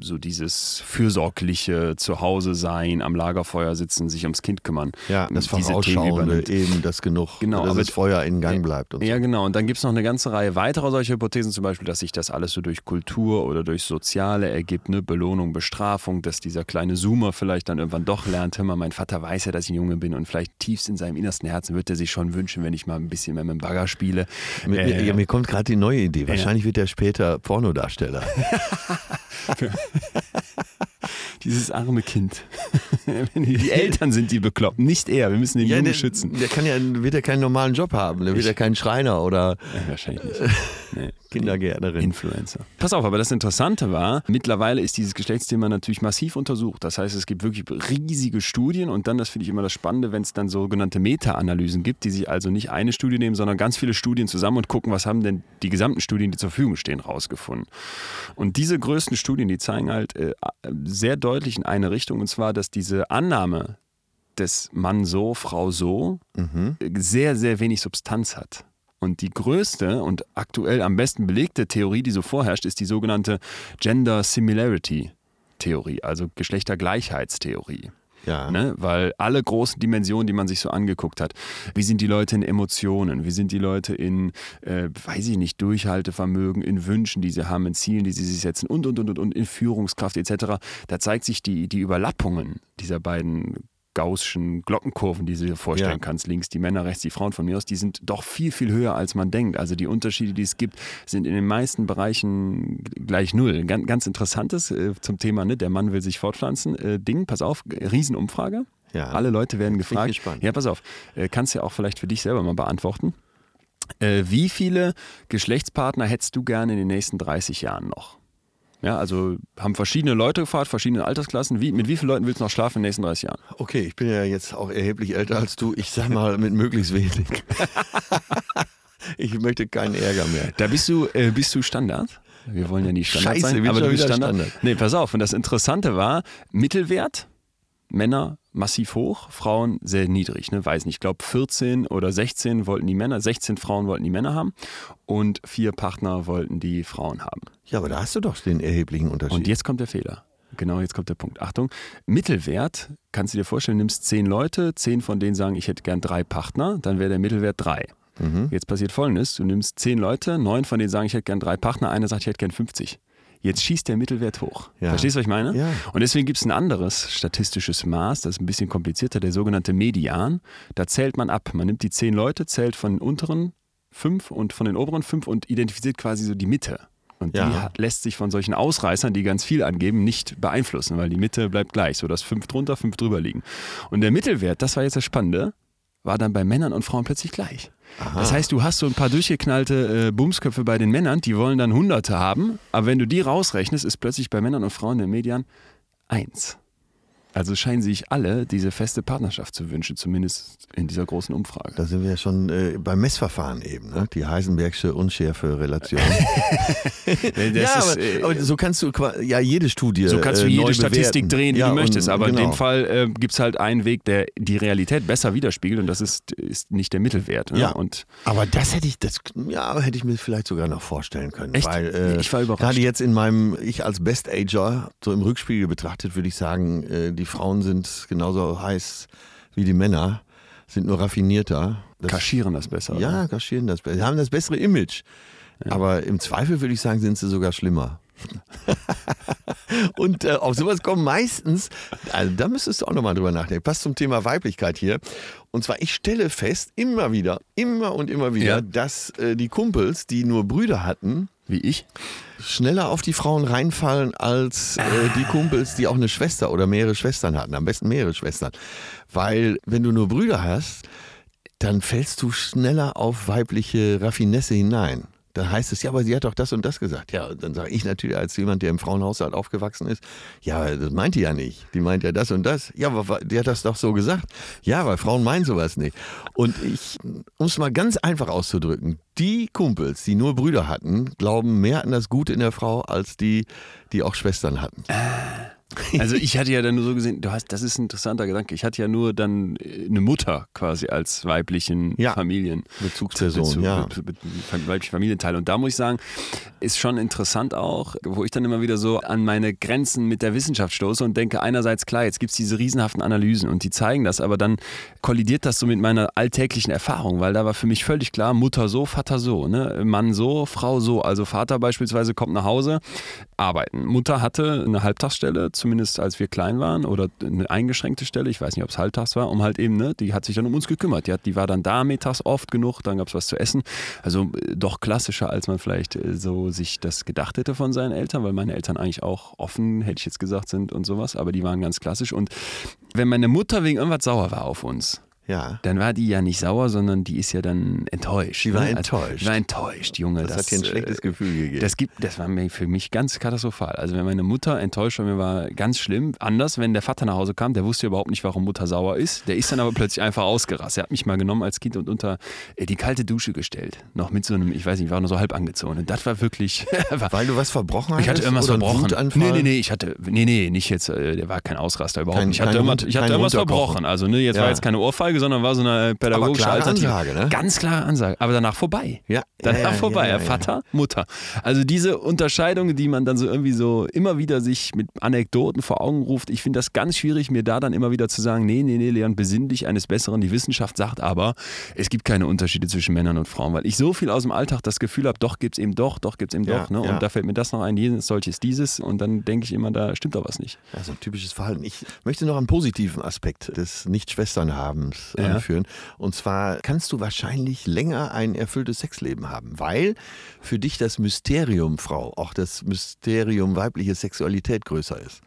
so dieses fürsorgliche Zuhause sein, am Lagerfeuer sitzen, sich ums Kind kümmern. Ja, das Vorausschauende eben, dass genug, Genau, dass aber- das Feuer in Gang bleibt. Und so. Ja, genau. Und dann gibt es noch eine ganze Reihe weiterer solcher Hypothesen, zum Beispiel, dass sich das alles so durch Kultur oder durch Soziale ergibt, ne? Belohnung, Bestrafung, dass dieser kleine Zoomer vielleicht dann irgendwann doch lernt, hör mal, mein Vater weiß ja, dass ich ein Junge bin und vielleicht tiefst in seinem innersten Herzen wird er sich schon wünschen, wenn ich mal ein bisschen mehr mit dem Bagger spiele. Mir, Äh, ja, mir kommt gerade die neue Idee. Wahrscheinlich wird er später Pornodarsteller. Dieses arme Kind. die Eltern sind die bekloppt, nicht er. Wir müssen den Ja, Jungen der, schützen. der kann ja, wird ja keinen normalen Job haben. Der wird ja keinen Schreiner oder Ja, wahrscheinlich nicht. Nee. Kindergärtnerin. Influencer. Pass auf, aber das Interessante war, mittlerweile ist dieses Geschlechtsthema natürlich massiv untersucht. Das heißt, es gibt wirklich riesige Studien und dann, das finde ich immer das Spannende, wenn es dann sogenannte Meta-Analysen gibt, die sich also nicht eine Studie nehmen, sondern ganz viele Studien zusammen und gucken, was haben denn die gesamten Studien, die zur Verfügung stehen, rausgefunden. Und diese größten Studien, die zeigen halt äh, sehr deutlich in eine Richtung, und zwar, dass diese Annahme des Mann so, Frau so Mhm. sehr, sehr wenig Substanz hat. Und die größte und aktuell am besten belegte Theorie, die so vorherrscht, ist die sogenannte Gender Similarity Theorie, also Geschlechtergleichheitstheorie. Ja. Ne? Weil alle großen Dimensionen, die man sich so angeguckt hat, wie sind die Leute in Emotionen, wie sind die Leute in, äh, weiß ich nicht, Durchhaltevermögen, in Wünschen, die sie haben, in Zielen, die sie sich setzen und, und, und, und, und in Führungskraft etc., da zeigt sich die, die Überlappungen dieser beiden Gaußschen Glockenkurven, die du dir vorstellen Ja. kannst, links die Männer, rechts die Frauen von mir aus, die sind doch viel, viel höher, als man denkt. Also die Unterschiede, die es gibt, sind in den meisten Bereichen gleich null. Ganz, ganz interessantes äh, zum Thema, ne? der Mann will sich fortpflanzen. Äh, Ding, pass auf, Riesenumfrage. Ja. Alle Leute werden gefragt. Ja, pass auf, äh, kannst ja auch vielleicht für dich selber mal beantworten. Äh, wie viele Geschlechtspartner hättest du gerne in den nächsten 30 Jahren noch? Ja, also haben verschiedene Leute gefragt, verschiedene Altersklassen. Wie, mit wie vielen Leuten willst du noch schlafen in den nächsten 30 Jahren? Okay, ich bin ja jetzt auch erheblich älter als du. Ich sag mal mit möglichst wenig. ich möchte keinen Ärger mehr. Da bist du, äh, bist du Standard. Wir wollen ja nicht Standard Scheiße, sein, aber du bist Standard. Standard. Nee, pass auf. Und das Interessante war, Mittelwert, Männer massiv hoch, Frauen sehr niedrig. Ne? Weiß nicht, ich glaube 14 oder 16 wollten die Männer, 16 Frauen wollten die Männer haben und vier Partner wollten die Frauen haben. Ja, aber da hast du doch den erheblichen Unterschied. Und jetzt kommt der Fehler. Genau, jetzt kommt der Punkt. Achtung, Mittelwert, kannst du dir vorstellen, nimmst zehn Leute, zehn von denen sagen, ich hätte gern drei Partner, dann wäre der Mittelwert drei. Mhm. Jetzt passiert folgendes, du nimmst zehn Leute, neun von denen sagen, ich hätte gern drei Partner, einer sagt, ich hätte gern 50. Jetzt schießt der Mittelwert hoch. Ja. Verstehst du, was ich meine? Ja. Und deswegen gibt es ein anderes statistisches Maß, das ist ein bisschen komplizierter, der sogenannte Median. Da zählt man ab. Man nimmt die zehn Leute, zählt von den unteren fünf und von den oberen fünf und identifiziert quasi so die Mitte. Und Ja. die hat, lässt sich von solchen Ausreißern, die ganz viel angeben, nicht beeinflussen, weil die Mitte bleibt gleich, sodass fünf drunter, fünf drüber liegen. Und der Mittelwert, das war jetzt das Spannende, war dann bei Männern und Frauen plötzlich gleich. Das heißt, du hast so ein paar durchgeknallte äh, Bumsköpfe bei den Männern, die wollen dann Hunderte haben, aber wenn du die rausrechnest, ist plötzlich bei Männern und Frauen der Median eins. Also scheinen sich alle diese feste Partnerschaft zu wünschen, zumindest in dieser großen Umfrage. Da sind wir ja schon äh, beim Messverfahren eben, ne? die Heisenbergsche Unschärfe-Relation. Ja, ist, aber, äh, aber so kannst du ja jede Studie So kannst du äh, jede Statistik bewerten. drehen, wie ja, du möchtest. Aber in genau. dem Fall äh, gibt es halt einen Weg, der die Realität besser widerspiegelt und das ist, ist nicht der Mittelwert. Ne? Ja. Und Aber das hätte ich, das ja, hätte ich mir vielleicht sogar noch vorstellen können. Echt? Weil, äh, Ich war überrascht. Gerade jetzt in meinem, ich als Best-Ager, so im Rückspiegel betrachtet, würde ich sagen, äh, die Frauen sind genauso heiß wie die Männer, sind nur raffinierter. Das, kaschieren das besser. oder? ja, kaschieren das besser. haben das bessere Image. Aber im Zweifel würde ich sagen, sind sie sogar schlimmer. Und äh, auf sowas kommen meistens, also da müsstest du auch nochmal drüber nachdenken. Passt zum Thema Weiblichkeit hier. Und zwar, ich stelle fest, immer wieder, immer und immer wieder, Ja. dass äh, die Kumpels, die nur Brüder hatten, Wie ich? schneller auf die Frauen reinfallen als äh, die Kumpels, die auch eine Schwester oder mehrere Schwestern hatten. Am besten mehrere Schwestern. Weil, wenn du nur Brüder hast, dann fällst du schneller auf weibliche Raffinesse hinein. Da heißt es, ja, aber sie hat doch das und das gesagt. Ja, und dann sage ich natürlich als jemand, der im Frauenhaushalt aufgewachsen ist, ja, das meint die ja nicht. Die meint ja das und das. Ja, aber die hat das doch so gesagt. Ja, weil Frauen meinen sowas nicht. Und ich, um es mal ganz einfach auszudrücken, die Kumpels, die nur Brüder hatten, glauben mehr an das Gute in der Frau als die, die auch Schwestern hatten. Also ich hatte ja dann nur so gesehen, du hast, das ist ein interessanter Gedanke. Ich hatte ja nur dann äh, eine Mutter quasi als weiblichen Ja. Familien. Bezugsperson, Bezug- ja. weiblichen Familienteil. Und da muss ich sagen, ist schon interessant auch, wo ich dann immer wieder so an meine Grenzen mit der Wissenschaft stoße und denke, einerseits klar, jetzt gibt es diese riesenhaften Analysen und die zeigen das, aber dann kollidiert das so mit meiner alltäglichen Erfahrung, weil da war für mich völlig klar, Mutter so, Vater so, ne? Mann so, Frau so. Also Vater beispielsweise kommt nach Hause, arbeiten. Mutter hatte eine Halbtagsstelle, zumindest als wir klein waren, oder eine eingeschränkte Stelle, ich weiß nicht, ob es halbtags war, um halt eben, ne, die hat sich dann um uns gekümmert. Die, hat, die war dann da mittags oft genug, dann gab es was zu essen. Also äh, doch klassischer, als man vielleicht äh, so sich das gedacht hätte von seinen Eltern, weil meine Eltern eigentlich auch offen, hätte ich jetzt gesagt, sind und sowas, aber die waren ganz klassisch. Und wenn meine Mutter wegen irgendwas sauer war auf uns, Ja. dann war die ja nicht sauer, sondern die ist ja dann enttäuscht. Die war ne? enttäuscht. Die war enttäuscht, Junge. Das, hat dir ein äh, schlechtes Gefühl gegeben. Das, gibt, das war mir für mich ganz katastrophal. Also wenn meine Mutter enttäuscht war, mir war ganz schlimm. Anders, wenn der Vater nach Hause kam, der wusste überhaupt nicht, warum Mutter sauer ist. Der ist dann aber plötzlich einfach ausgerastet. Er hat mich mal genommen als Kind und unter äh, die kalte Dusche gestellt. Noch mit so einem, ich weiß nicht, war nur so halb angezogen. Und das war wirklich... war, Weil du was verbrochen hast? ich hatte irgendwas verbrochen. Nee, nee, nee, ich hatte, nee, nee, nicht jetzt, äh, der war kein Ausraster überhaupt Kein-. Ich hatte kein irgendwas, Hund- ich hatte irgendwas verbrochen. Also, ne, jetzt Ja. war jetzt keine Ohrfeige, sondern war so eine pädagogische klare Alternative. Ansage, ne? Ganz klare Ansage. Aber danach vorbei. Ja. Danach Ja, vorbei. ja, ja, ja. Vater, Mutter. Also diese Unterscheidung, die man dann so irgendwie so immer wieder sich mit Anekdoten vor Augen ruft, ich finde das ganz schwierig, mir da dann immer wieder zu sagen, nee, nee, nee, Leon, besinn dich eines Besseren. Die Wissenschaft sagt aber, es gibt keine Unterschiede zwischen Männern und Frauen, weil ich so viel aus dem Alltag das Gefühl habe, doch gibt es eben doch, doch gibt es eben doch. Ne? Und da fällt mir das noch ein, jenes, solches, dieses. Und dann denke ich immer, da stimmt doch was nicht. Ja, so ein typisches Verhalten. Ich möchte noch einen positiven Aspekt des Nicht-Schwestern-Habens Ja. anführen. Und zwar kannst du wahrscheinlich länger ein erfülltes Sexleben haben, weil für dich das Mysterium Frau, auch das Mysterium weibliche Sexualität größer ist.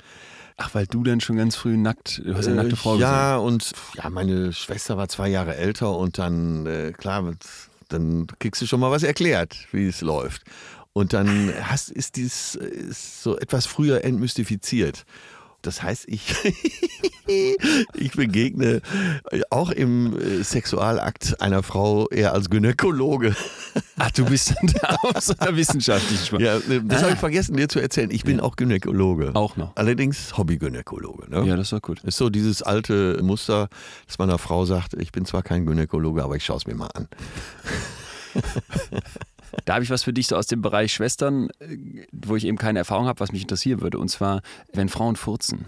Ach, weil du dann schon ganz früh nackt, du hast eine Äh, nackte Frau gesehen. ja, und ja, meine Schwester war zwei Jahre älter und dann, äh, klar, dann kriegst du schon mal was erklärt, wie es läuft. Und dann hast, ist dies ist so etwas früher entmystifiziert. Das heißt, ich, ich begegne auch im äh, Sexualakt einer Frau eher als Gynäkologe. Ach, du bist dann da auf so einer wissenschaftlichen Sprache. Ja, äh, das habe ich vergessen dir zu erzählen. Ich bin auch Gynäkologe. Auch noch. Allerdings Hobbygynäkologe. Ne? Ja, das war gut. Ist so dieses alte Muster, dass man einer Frau sagt, ich bin zwar kein Gynäkologe, aber ich schaue es mir mal an. Da habe ich was für dich so aus dem Bereich Schwestern, äh, wo ich eben keine Erfahrung habe, was mich interessieren würde. Und zwar, wenn Frauen furzen.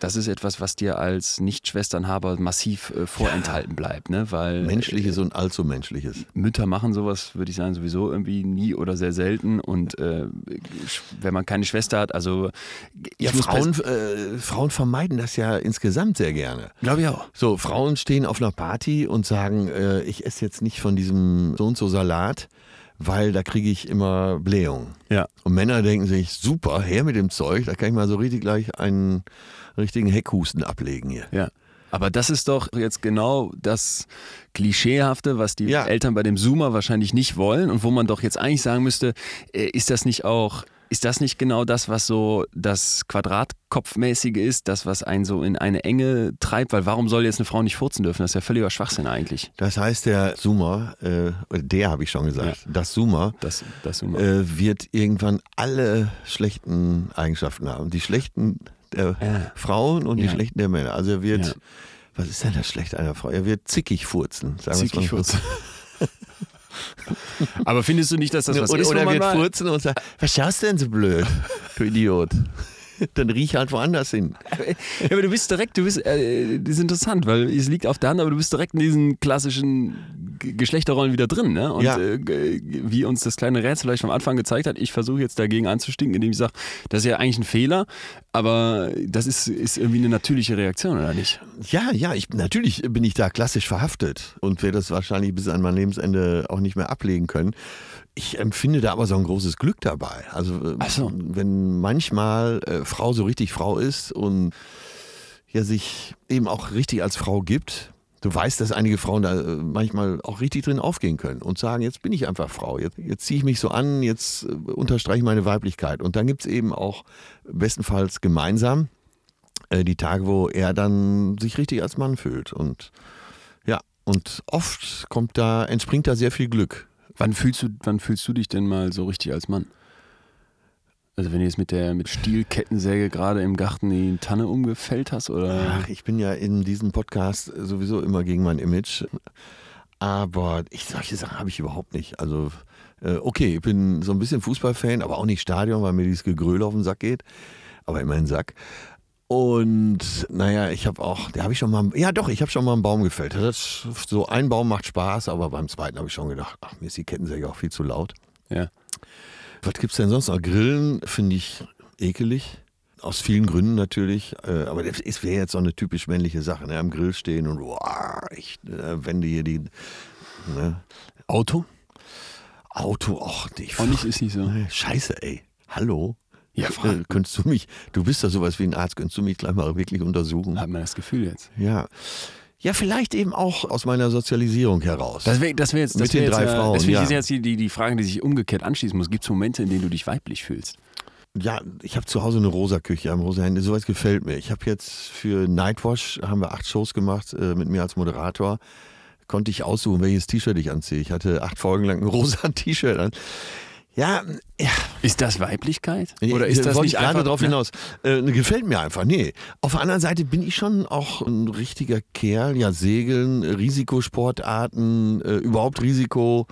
Das ist etwas, was dir als Nicht-Schwesternhaber massiv äh, vorenthalten bleibt, ne? Weil Menschliches und allzu Menschliches. Mütter machen sowas, würde ich sagen, sowieso irgendwie nie oder sehr selten. Und äh, wenn man keine Schwester hat, also Ja, Frauen, äh, Frauen vermeiden das ja insgesamt sehr gerne. glaube ich auch. So, Frauen stehen auf einer Party und sagen, äh, ich esse jetzt nicht von diesem so und so Salat, weil da kriege ich immer Blähung. Ja. Und Männer denken sich, super, her mit dem Zeug, da kann ich mal so richtig gleich einen richtigen Heckhusten ablegen hier. Ja. Aber das ist doch jetzt genau das Klischeehafte, was die Ja. Eltern bei dem Zoomer wahrscheinlich nicht wollen und wo man doch jetzt eigentlich sagen müsste, äh, ist das nicht auch, ist das nicht genau das, was so das Quadratkopfmäßige ist, das, was einen so in eine Enge treibt? Weil warum soll jetzt eine Frau nicht furzen dürfen? Das ist ja völliger Schwachsinn eigentlich. Das heißt, der Zoomer, äh, der habe ich schon gesagt, das Zoomer, Das, das Zoomer. äh, wird irgendwann alle schlechten Eigenschaften haben. Die schlechten der Ja. Frauen und die Ja. schlechten der Männer. Also er wird, Ja. was ist denn das Schlechte einer Frau? Er wird zickig furzen. Sagen wir's mal Zickig furzen. Aber findest du nicht, dass das was oder ist, oder er mal- furzen und sagt, was schaust du denn so blöd, du Idiot? Dann riech halt woanders hin. Ja, aber du bist direkt, du bist, äh, das ist interessant, weil es liegt auf der Hand, aber du bist direkt in diesen klassischen G- Geschlechterrollen wieder drin, ne? Und Ja. äh, wie uns das kleine Rätsel vielleicht am Anfang gezeigt hat, ich versuche jetzt dagegen anzustinken, indem ich sage, das ist ja eigentlich ein Fehler, aber das ist, ist irgendwie eine natürliche Reaktion, oder nicht? Ja, ja, ich, natürlich bin ich da klassisch verhaftet und werde das wahrscheinlich bis an mein Lebensende auch nicht mehr ablegen können. Ich empfinde da aber so ein großes Glück dabei. Also äh, so. wenn manchmal äh, Frau so richtig Frau ist und ja sich eben auch richtig als Frau gibt. Du weißt, dass einige Frauen da äh, manchmal auch richtig drin aufgehen können und sagen, jetzt bin ich einfach Frau, jetzt, jetzt ziehe ich mich so an, jetzt äh, unterstreiche ich meine Weiblichkeit. Und dann gibt es eben auch bestenfalls gemeinsam äh, die Tage, wo er dann sich richtig als Mann fühlt. Und ja, und oft kommt da, entspringt da sehr viel Glück. Wann fühlst du, wann fühlst du dich denn mal so richtig als Mann? Also wenn du jetzt mit der mit Stielkettensäge gerade im Garten die Tanne umgefällt hast oder Ach, ich bin ja in diesem Podcast sowieso immer gegen mein Image. Aber ich, solche Sachen habe ich überhaupt nicht. Also, äh, okay, ich bin so ein bisschen Fußballfan, aber auch nicht Stadion, weil mir dieses Gegröle auf den Sack geht. Aber immerhin Sack. Und naja, ich habe auch, da habe ich schon mal, ja doch, ich habe schon mal einen Baum gefällt. Das, so ein Baum macht Spaß, aber beim zweiten habe ich schon gedacht, ach, mir ist die Kettensäge auch viel zu laut. ja. Was gibt's denn sonst noch? Grillen finde ich ekelig. aus vielen Gründen natürlich. Äh, aber es wäre jetzt so eine typisch männliche Sache. Ne? Am Grill stehen und wow, ich äh, wende hier die. Ne? Auto? Auto, ach nicht. Auch nicht, ist nicht so. Scheiße, ey. Hallo? Ja, Äh, könntest du mich, du bist doch sowas wie ein Arzt, könntest du mich gleich mal wirklich untersuchen? Hat man das Gefühl jetzt. Ja. Ja, vielleicht eben auch aus meiner Sozialisierung heraus. Das wäre das wär jetzt, das Mit wär den jetzt, drei äh, Frauen, Deswegen ja. ist jetzt die, die, die Frage, die sich umgekehrt anschließen muss. Gibt es Momente, in denen du dich weiblich fühlst? Ja, ich habe zu Hause eine rosa Küche am rosa Hände. Sowas gefällt mir. Ich habe jetzt für Nightwash haben wir acht Shows gemacht äh, mit mir als Moderator. Konnte ich aussuchen, welches T-Shirt ich anziehe. Ich hatte acht Folgen lang ein rosa T-Shirt an. Ja, ja. Ist das Weiblichkeit? Oder ist das wollte nicht gerade einfach drauf ne? hinaus? Äh, gefällt mir einfach. Nee. Auf der anderen Seite bin ich schon auch ein richtiger Kerl. Ja, Segeln, Risikosportarten, äh, überhaupt Risiko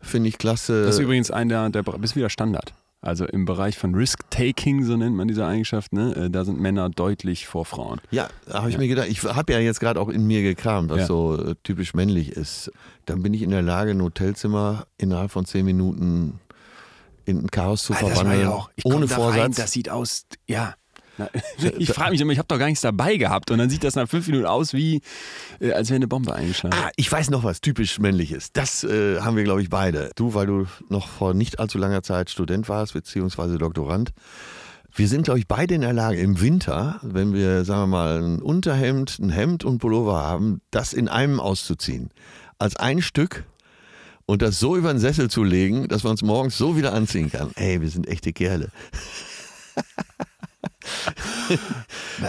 finde ich klasse. Das ist übrigens ein der, der bist wieder Standard. Also im Bereich von Risk-Taking, so nennt man diese Eigenschaft, ne? äh, da sind Männer deutlich vor Frauen. Ja, habe ich mir gedacht, ich habe ja jetzt gerade auch in mir gekramt, was Ja. so äh, typisch männlich ist. Dann bin ich in der Lage, ein Hotelzimmer innerhalb von zehn Minuten in ein Chaos zu war verwandeln. ohne da Vorsatz. Rein, das sieht aus, ja. Ich frage mich immer, ich habe doch gar nichts dabei gehabt und dann sieht das nach fünf Minuten aus wie, äh, als wäre eine Bombe eingeschlagen. Ah, ich weiß noch was typisch männliches. Das äh, haben wir, glaube ich, beide. Du, weil du noch vor nicht allzu langer Zeit Student warst, beziehungsweise Doktorand. Wir sind, glaube ich, beide in der Lage, im Winter, wenn wir, sagen wir mal, ein Unterhemd, ein Hemd und Pullover haben, das in einem auszuziehen. Als ein Stück und das so über den Sessel zu legen, dass man es morgens so wieder anziehen kann. Ey, wir sind echte Kerle.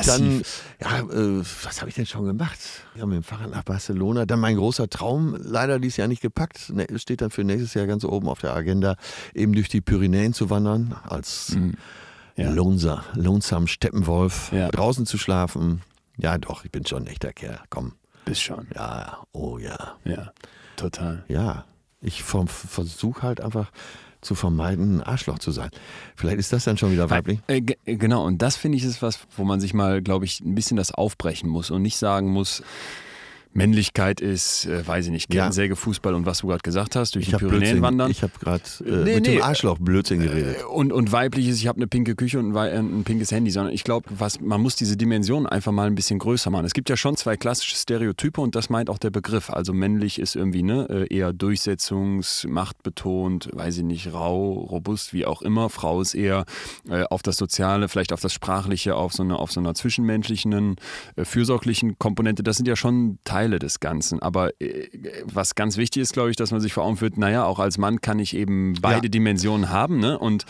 Dann, ja, äh, was habe ich denn schon gemacht? Ja, mit dem Fahrrad nach Barcelona. Dann mein großer Traum, leider dieses Jahr nicht gepackt, ne, steht dann für nächstes Jahr ganz oben auf der Agenda, eben durch die Pyrenäen zu wandern, als Mhm. Ja. Lohnser, lonesam Steppenwolf, Ja. draußen zu schlafen. Ja, doch, ich bin schon ein echter Kerl. Komm. Bist schon. Ja, oh ja. Ja, total. Ja, ich versuche halt einfach zu vermeiden, ein Arschloch zu sein. Vielleicht ist das dann schon wieder weiblich. Äh, ge- genau, und das finde ich ist was, wo man sich mal, glaube ich, ein bisschen das aufbrechen muss und nicht sagen muss, Männlichkeit ist, äh, weiß ich nicht, Ja. Kettensäge, Fußball und was du gerade gesagt hast, durch Ich die Pyrenäen wandern. ich habe gerade äh, Nee, mit nee. dem Arschloch Blödsinn geredet. Äh, Und, und weiblich ist, ich habe eine pinke Küche und ein, äh, ein pinkes Handy, sondern ich glaube, was man muss diese Dimension einfach mal ein bisschen größer machen. Es gibt ja schon zwei klassische Stereotype und das meint auch der Begriff. Also männlich ist irgendwie ne, äh, eher durchsetzungs-, machtbetont, weiß ich nicht, rau, robust, wie auch immer. Frau ist eher äh, auf das Soziale, vielleicht auf das Sprachliche, auf so einer auf so einer zwischenmenschlichen, äh, fürsorglichen Komponente. Das sind ja schon Teile des Ganzen. Aber äh, was ganz wichtig ist, glaube ich, dass man sich vor Augen führt, naja, auch als Mann kann ich eben beide Ja. Dimensionen haben. Ne? Und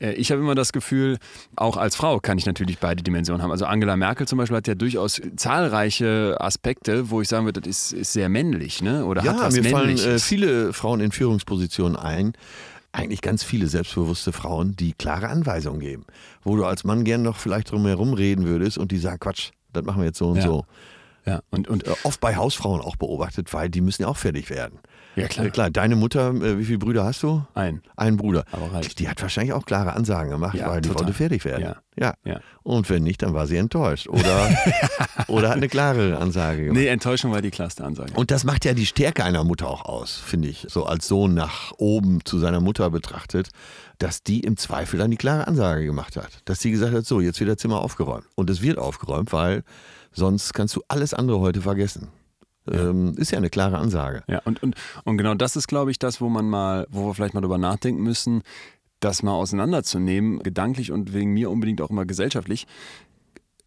äh, ich habe immer das Gefühl, auch als Frau kann ich natürlich beide Dimensionen haben. Also Angela Merkel zum Beispiel hat ja durchaus zahlreiche Aspekte, wo ich sagen würde, das ist, ist sehr männlich, ne? Oder hat Ja, was mir fallen äh, Männliches. viele Frauen in Führungspositionen ein. Eigentlich ganz viele selbstbewusste Frauen, die klare Anweisungen geben. Wo du als Mann gern noch vielleicht drum herum reden würdest und die sagen, Quatsch, das machen wir jetzt so und Ja. so. Ja, und, und Äh, Oft bei Hausfrauen auch beobachtet, weil die müssen ja auch fertig werden. ja, klar. Äh, klar, deine Mutter, äh, wie viele Brüder hast du? Ein. Einen Bruder. Aber reicht. Die hat wahrscheinlich auch klare Ansagen gemacht, Ja, weil die total. wollte fertig werden. Ja. ja. Ja. Und wenn nicht, dann war sie enttäuscht. Oder, oder hat eine klare Ansage gemacht. Nee, Enttäuschung war die klarste Ansage. Und das macht ja die Stärke einer Mutter auch aus, finde ich. So als Sohn nach oben zu seiner Mutter betrachtet, dass die im Zweifel dann die klare Ansage gemacht hat. Dass sie gesagt hat, so, jetzt wird das Zimmer aufgeräumt. Und es wird aufgeräumt, weil sonst kannst du alles andere heute vergessen. Ähm, ist ja eine klare Ansage. Ja, und, und, und genau das ist, glaube ich, das, wo man mal, wo wir vielleicht mal drüber nachdenken müssen, das mal auseinanderzunehmen, gedanklich und wegen mir unbedingt auch immer gesellschaftlich.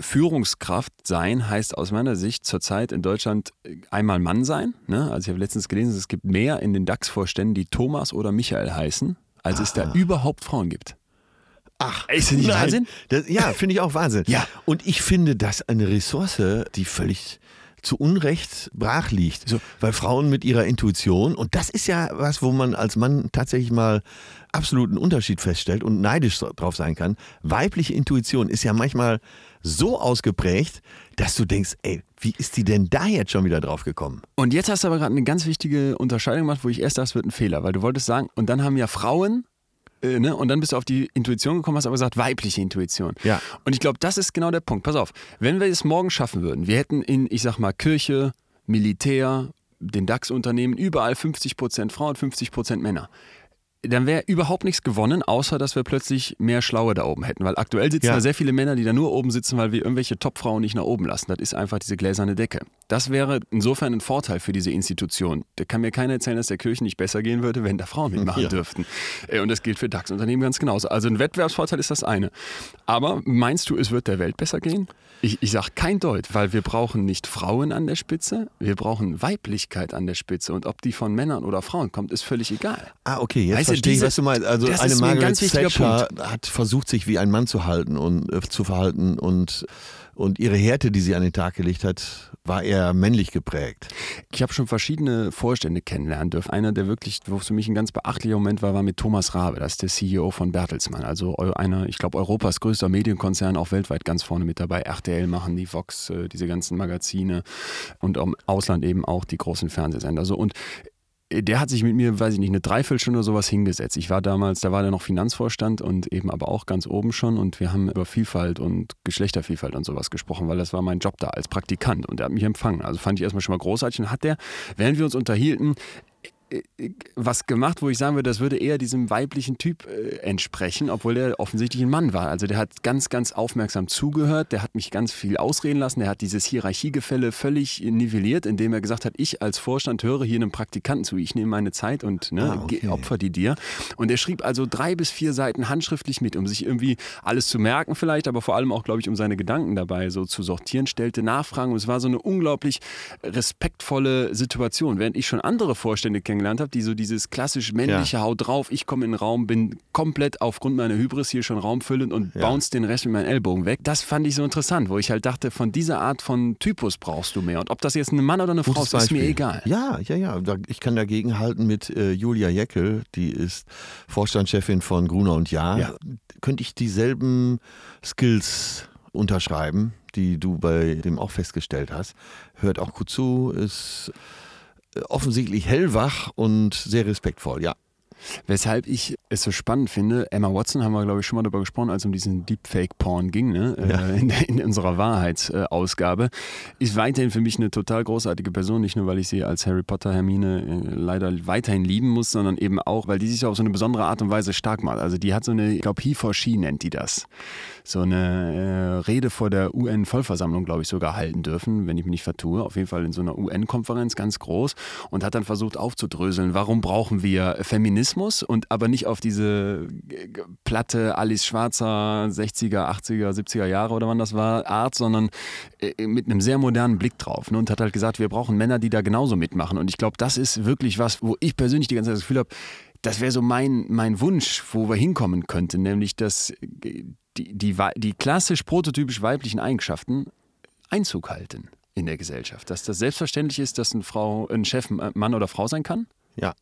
Führungskraft sein heißt aus meiner Sicht zurzeit in Deutschland einmal Mann sein. Ne? Also ich habe letztens gelesen, es gibt mehr in den DAX-Vorständen, die Thomas oder Michael heißen, als es da überhaupt Frauen gibt. Ach, Ist das nicht nein. Wahnsinn? Das, ja, finde ich auch Wahnsinn. Ja. Und ich finde das eine Ressource, die völlig zu Unrecht brach liegt. So. Weil Frauen mit ihrer Intuition, und das ist ja was, wo man als Mann tatsächlich mal absoluten Unterschied feststellt und neidisch drauf sein kann. Weibliche Intuition ist ja manchmal so ausgeprägt, dass du denkst, ey, wie ist die denn da jetzt schon wieder drauf gekommen? Und jetzt hast du aber gerade eine ganz wichtige Unterscheidung gemacht, wo ich erst dachte, es wird ein Fehler, weil du wolltest sagen, und dann haben ja Frauen, äh, ne, und dann bist du auf die Intuition gekommen, hast aber gesagt, weibliche Intuition. Ja. Und ich glaube, das ist genau der Punkt. Pass auf, wenn wir es morgen schaffen würden, wir hätten in, ich sag mal, Kirche, Militär, den DAX-Unternehmen, überall 50% Frauen, 50% Männer. Dann wäre überhaupt nichts gewonnen, außer dass wir plötzlich mehr Schlaue da oben hätten. Weil aktuell sitzen Ja. da sehr viele Männer, die da nur oben sitzen, weil wir irgendwelche Topfrauen nicht nach oben lassen. Das ist einfach diese gläserne Decke. Das wäre insofern ein Vorteil für diese Institution. Da kann mir keiner erzählen, dass der Kirchen nicht besser gehen würde, wenn da Frauen mitmachen Ja. dürften. Äh, Und das gilt für DAX-Unternehmen ganz genauso. Also ein Wettbewerbsvorteil ist das eine. Aber meinst du, es wird der Welt besser gehen? Ich, ich sage kein Deut, weil wir brauchen nicht Frauen an der Spitze, wir brauchen Weiblichkeit an der Spitze. Und ob die von Männern oder Frauen kommt, ist völlig egal. Ah, okay, jetzt du, verstehe ich, diese- was du meinst. Also eine ein Margaret wichtiger Thatcher hat versucht, sich wie ein Mann zu halten und äh, zu verhalten und, und ihre Härte, die sie an den Tag gelegt hat, war eher männlich geprägt. Ich habe schon verschiedene Vorstände kennenlernen dürfen. Einer, der wirklich, wo für mich ein ganz beachtlicher Moment war, war mit Thomas Rabe. Das ist der CEO von Bertelsmann. Also einer, ich glaube, Europas größter Medienkonzern, auch weltweit ganz vorne mit dabei. RTL machen die Vox, äh, diese ganzen Magazine und im Ausland eben auch die großen Fernsehsender. So und der hat sich mit mir, weiß ich nicht, eine Dreiviertelstunde oder sowas hingesetzt. Ich war damals, da war der noch Finanzvorstand und eben aber auch ganz oben schon und wir haben über Vielfalt und Geschlechtervielfalt und sowas gesprochen, weil das war mein Job da als Praktikant und er hat mich empfangen. Also fand ich erstmal schon mal großartig und hat der, während wir uns unterhielten, was gemacht, wo ich sagen würde, das würde eher diesem weiblichen Typ äh, entsprechen, obwohl der offensichtlich ein Mann war. Also der hat ganz, ganz aufmerksam zugehört, der hat mich ganz viel ausreden lassen, der hat dieses Hierarchiegefälle völlig nivelliert, indem er gesagt hat, ich als Vorstand höre hier einem Praktikanten zu, ich nehme meine Zeit und ne, Ah, okay. opfer die dir. Und er schrieb also drei bis vier Seiten handschriftlich mit, um sich irgendwie alles zu merken vielleicht, aber vor allem auch, glaube ich, um seine Gedanken dabei so zu sortieren, stellte Nachfragen und es war so eine unglaublich respektvolle Situation. Während ich schon andere Vorstände kennengelernt habe, die so dieses klassisch männliche Haut drauf, ich komme in den Raum, bin komplett aufgrund meiner Hybris hier schon raumfüllend und Ja. bounce den Rest mit meinen Ellbogen weg. Das fand ich so interessant, wo ich halt dachte, von dieser Art von Typus brauchst du mehr. Und ob das jetzt ein Mann oder eine Frau Gutes ist, ist mir egal. Ja, ja, ja. Ich kann dagegen halten mit äh, Julia Jeckel, die ist Vorstandschefin von Gruner und Jahr. Ja. Könnte ich dieselben Skills unterschreiben, die du bei dem auch festgestellt hast. Hört auch gut zu, ist offensichtlich hellwach und sehr respektvoll, ja. Weshalb ich es so spannend finde, Emma Watson haben wir, glaube ich, schon mal darüber gesprochen, als es um diesen Deepfake-Porn ging, ne? Ja. äh, in, in unserer Wahrheitsausgabe, ist weiterhin für mich eine total großartige Person, nicht nur, weil ich sie als Harry Potter Hermine äh, leider weiterhin lieben muss, sondern eben auch, weil die sich auf so eine besondere Art und Weise stark macht. Also die hat so eine, ich glaube, He for She nennt die das, so eine äh, Rede vor der UN-Vollversammlung, glaube ich, sogar halten dürfen, wenn ich mich nicht vertue, auf jeden Fall in so einer UN-Konferenz, ganz groß, und hat dann versucht aufzudröseln, warum brauchen wir Feminismus und aber nicht auf diese äh, platte Alice Schwarzer 60er, 80er, 70er Jahre oder wann das war, Art, sondern äh, mit einem sehr modernen Blick drauf. Ne? Und hat halt gesagt, wir brauchen Männer, die da genauso mitmachen. Und ich glaube, das ist wirklich was, wo ich persönlich die ganze Zeit das Gefühl habe, das wäre so mein, mein Wunsch, wo wir hinkommen könnten, nämlich dass äh, die, die, die klassisch prototypisch weiblichen Eigenschaften Einzug halten in der Gesellschaft. Dass das selbstverständlich ist, dass eine Frau, ein Chef ein Mann oder Frau sein kann Ja.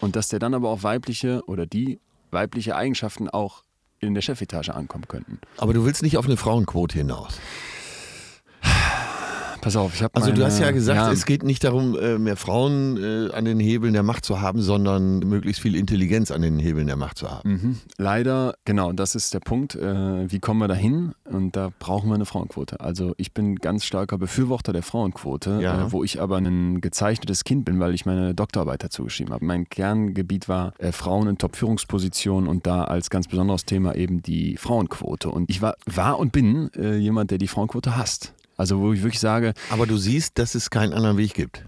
und dass der dann aber auch weibliche oder die weibliche Eigenschaften auch in der Chefetage ankommen könnten. Aber du willst nicht auf eine Frauenquote hinaus. Pass auf, ich habe Also du meine- hast ja gesagt, ja, es geht nicht darum, äh, mehr Frauen äh, an den Hebeln der Macht zu haben, sondern möglichst viel Intelligenz an den Hebeln der Macht zu haben. Mhm. Leider, genau, das ist der Punkt. Äh, wie kommen wir dahin? Und da brauchen wir eine Frauenquote. Also ich bin ganz starker Befürworter der Frauenquote, Ja. wo ich aber ein gezeichnetes Kind bin, weil ich meine Doktorarbeit dazu geschrieben habe. Mein Kerngebiet war Frauen in Top-Führungspositionen und da als ganz besonderes Thema eben die Frauenquote. Und ich war, war und bin jemand, der die Frauenquote hasst. Also wo ich wirklich sage, Aber du siehst, dass es keinen anderen Weg gibt.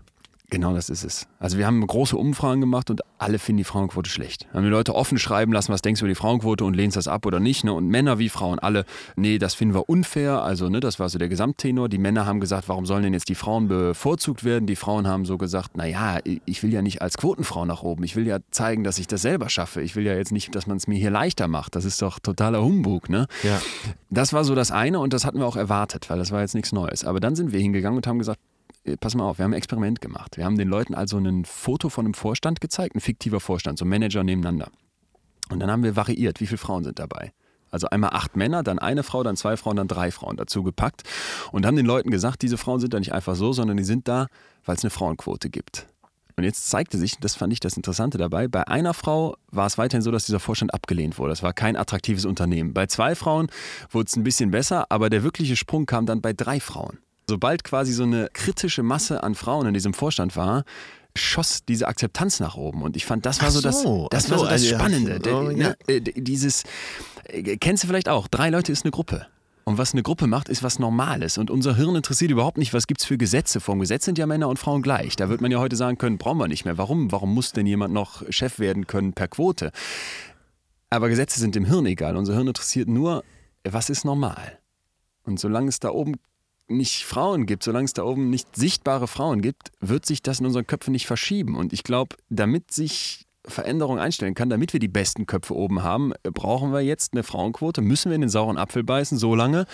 Genau das ist es. Also wir haben große Umfragen gemacht und alle finden die Frauenquote schlecht. Haben die Leute offen schreiben lassen, was denkst du über die Frauenquote und lehnst das ab oder nicht. Ne? Und Männer wie Frauen alle, nee, das finden wir unfair. Also ne, das war so der Gesamttenor. Die Männer haben gesagt, warum sollen denn jetzt die Frauen bevorzugt werden? Die Frauen haben so gesagt, naja, ich will ja nicht als Quotenfrau nach oben. Ich will ja zeigen, dass ich das selber schaffe. Ich will ja jetzt nicht, dass man es mir hier leichter macht. Das ist doch totaler Humbug. Ne? Ja. Das war so das eine und das hatten wir auch erwartet, weil das war jetzt nichts Neues. Aber dann sind wir hingegangen und haben gesagt, pass mal auf, wir haben ein Experiment gemacht. Wir haben den Leuten also ein Foto von einem Vorstand gezeigt, ein fiktiver Vorstand, so Manager nebeneinander. Und dann haben wir variiert, wie viele Frauen sind dabei. Also einmal acht Männer, dann eine Frau, dann zwei Frauen, dann drei Frauen dazu gepackt und haben den Leuten gesagt, diese Frauen sind da nicht einfach so, sondern die sind da, weil es eine Frauenquote gibt. Und jetzt zeigte sich, das fand ich das Interessante dabei, bei einer Frau war es weiterhin so, dass dieser Vorstand abgelehnt wurde. Das war kein attraktives Unternehmen. Bei zwei Frauen wurde es ein bisschen besser, aber der wirkliche Sprung kam dann bei drei Frauen. Sobald quasi so eine kritische Masse an Frauen in diesem Vorstand war, schoss diese Akzeptanz nach oben. Und ich fand, das war Ach so das, so, das, ach war so, so das also, Spannende. ja. ne, Dieses, äh, kennst du vielleicht auch, drei Leute ist eine Gruppe. Und was eine Gruppe macht, ist was Normales. Und unser Hirn interessiert überhaupt nicht, was gibt es für Gesetze. Vom Gesetz sind ja Männer und Frauen gleich. Da wird man ja heute sagen können, brauchen wir nicht mehr. Warum? Warum muss denn jemand noch Chef werden können per Quote? Aber Gesetze sind dem Hirn egal. Unser Hirn interessiert nur, was ist normal. Und solange es da oben nicht Frauen gibt, solange es da oben nicht sichtbare Frauen gibt, wird sich das in unseren Köpfen nicht verschieben. Und ich glaube, damit sich Veränderung einstellen kann, damit wir die besten Köpfe oben haben, brauchen wir jetzt eine Frauenquote, müssen wir in den sauren Apfel beißen, so lange,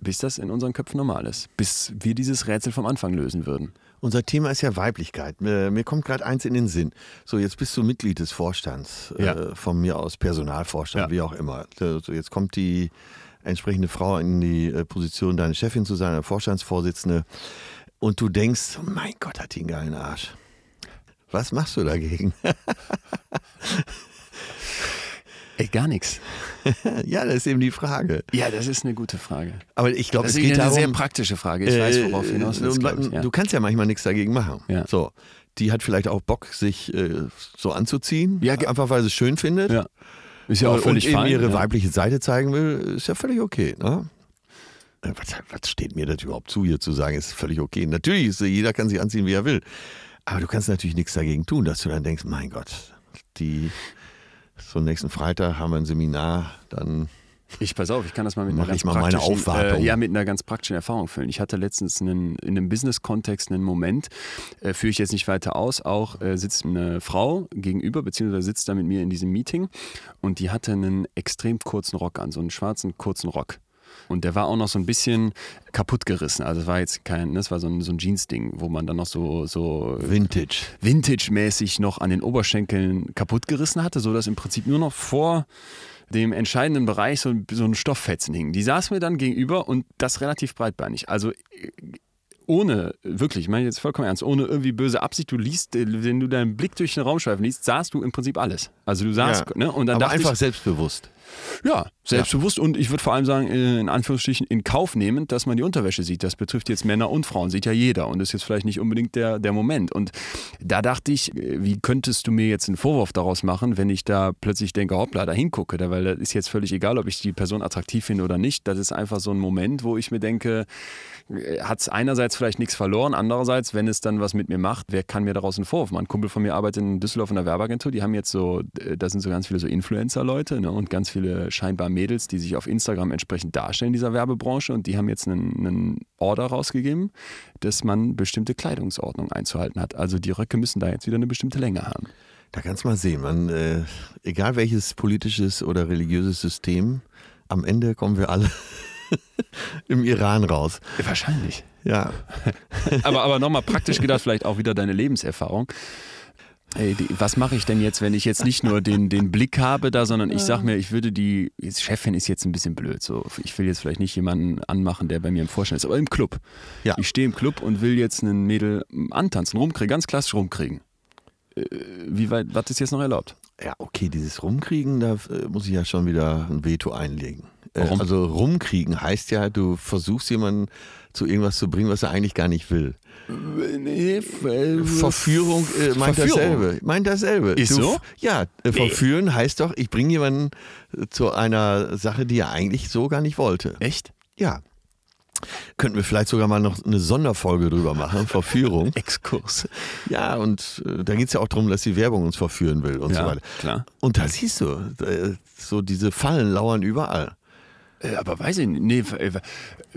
bis das in unseren Köpfen normal ist. Bis wir dieses Rätsel vom Anfang lösen würden. Unser Thema ist ja Weiblichkeit. Mir, mir kommt gerade eins in den Sinn. So, jetzt bist du Mitglied des Vorstands, Ja. äh, von mir aus Personalvorstand, Ja. wie auch immer. So, jetzt kommt die entsprechende Frau in die äh, Position, deine Chefin zu sein, Vorstandsvorsitzende. Und du denkst, mein Gott, hat die einen geilen Arsch. Was machst du dagegen? Ey, gar nichts. ja, das ist eben die Frage. Ja, das ist eine gute Frage. Aber ich glaube, es ist geht eine darum, sehr praktische Frage. Ich weiß, worauf du hinaus willst, Äh, ich, ja. Du kannst ja manchmal nichts dagegen machen. Ja. So, die hat vielleicht auch Bock, sich äh, so anzuziehen, Ja, einfach weil sie es schön findet. Ja. Ist ja auch völlig und eben fein. ihre ja. weibliche Seite zeigen will, ist ja völlig okay. Ne? Äh, Was, was steht mir das überhaupt zu, hier zu sagen, ist völlig okay. Natürlich, ist, jeder kann sich anziehen, wie er will. Aber du kannst natürlich nichts dagegen tun, dass du dann denkst, mein Gott, die so nächsten Freitag haben wir ein Seminar, dann Ich pass auf, ich kann das mal mit Mach einer ganz ich mal meine Aufwartung. Äh, ja, mit einer ganz praktischen Erfahrung füllen. Ich hatte letztens einen, in einem Business-Kontext einen Moment, äh, führe ich jetzt nicht weiter aus, auch äh, sitzt eine Frau gegenüber, beziehungsweise sitzt da mit mir in diesem Meeting und die hatte einen extrem kurzen Rock an, so einen schwarzen kurzen Rock. Und der war auch noch so ein bisschen kaputt gerissen. Also es war jetzt kein, das war so ein, so ein Jeans-Ding, wo man dann noch so, so Vintage. Vintage-mäßig noch an den Oberschenkeln kaputt gerissen hatte, sodass im Prinzip nur noch vor dem entscheidenden Bereich so, so ein Stofffetzen hing. Die saß mir dann gegenüber und das relativ breitbeinig. Also äh, ohne, wirklich, ich meine jetzt vollkommen ernst, ohne irgendwie böse Absicht, du liest, äh, wenn du deinen Blick durch den Raum schweifen liest, sahst du im Prinzip alles. Also du sahst, Ja. ne? Und dann Aber einfach ich, selbstbewusst. ja, selbstbewusst und ich würde vor allem sagen, äh, in Anführungsstrichen in Kauf nehmend, dass man die Unterwäsche sieht. Das betrifft jetzt Männer und Frauen, sieht ja jeder und ist jetzt vielleicht nicht unbedingt der, der Moment. Und da dachte ich, äh, wie könntest du mir jetzt einen Vorwurf daraus machen, wenn ich da plötzlich denke, hoppla, da hingucke, weil das ist jetzt völlig egal, ob ich die Person attraktiv finde oder nicht. Das ist einfach so ein Moment, wo ich mir denke, hat es einerseits vielleicht nichts verloren, andererseits, wenn es dann was mit mir macht, wer kann mir daraus einen Vorwurf machen? Ein Kumpel von mir arbeitet in Düsseldorf in der Werbeagentur, die haben jetzt so, äh, da sind so ganz viele so Influencer-Leute ne, und ganz viele scheinbar Mädels, die sich auf Instagram entsprechend darstellen in dieser Werbebranche und die haben jetzt einen, einen Order rausgegeben, dass man bestimmte Kleidungsordnung einzuhalten hat. Also die Röcke müssen da jetzt wieder eine bestimmte Länge haben. Da kannst du mal sehen, man, äh, egal welches politisches oder religiöses System, am Ende kommen wir alle im Iran raus. Wahrscheinlich. Ja, aber aber nochmal praktisch gedacht, vielleicht auch wieder deine Lebenserfahrung. Ey, die, was mache ich denn jetzt, wenn ich jetzt nicht nur den, den Blick habe da, sondern ich sage mir, ich würde die, jetzt Chefin ist jetzt ein bisschen blöd, so ich will jetzt vielleicht nicht jemanden anmachen, der bei mir im Vorstand ist, aber im Club. Ja. Ich stehe im Club und will jetzt einen Mädel antanzen, rumkriegen, ganz klassisch rumkriegen. Äh, Wie weit, was ist jetzt noch erlaubt? ja, okay, dieses Rumkriegen, da äh, muss ich ja schon wieder ein Veto einlegen. Äh, Warum? also rumkriegen heißt ja, du versuchst jemanden zu irgendwas zu bringen, was er eigentlich gar nicht will. Nee, Verführung äh, meint Verführung. dasselbe. Meint dasselbe. Ist du, so? Ja, äh, verführen heißt doch, ich bringe jemanden äh, zu einer Sache, die er eigentlich so gar nicht wollte. Echt? Ja. Könnten wir vielleicht sogar mal noch eine Sonderfolge drüber machen, Verführung. Exkurs. Ja, und äh, da geht es ja auch darum, dass die Werbung uns verführen will und so Ja, weiter. klar. Und da siehst du, äh, so diese Fallen lauern überall. Äh, Aber weiß ich nicht. Nee, äh,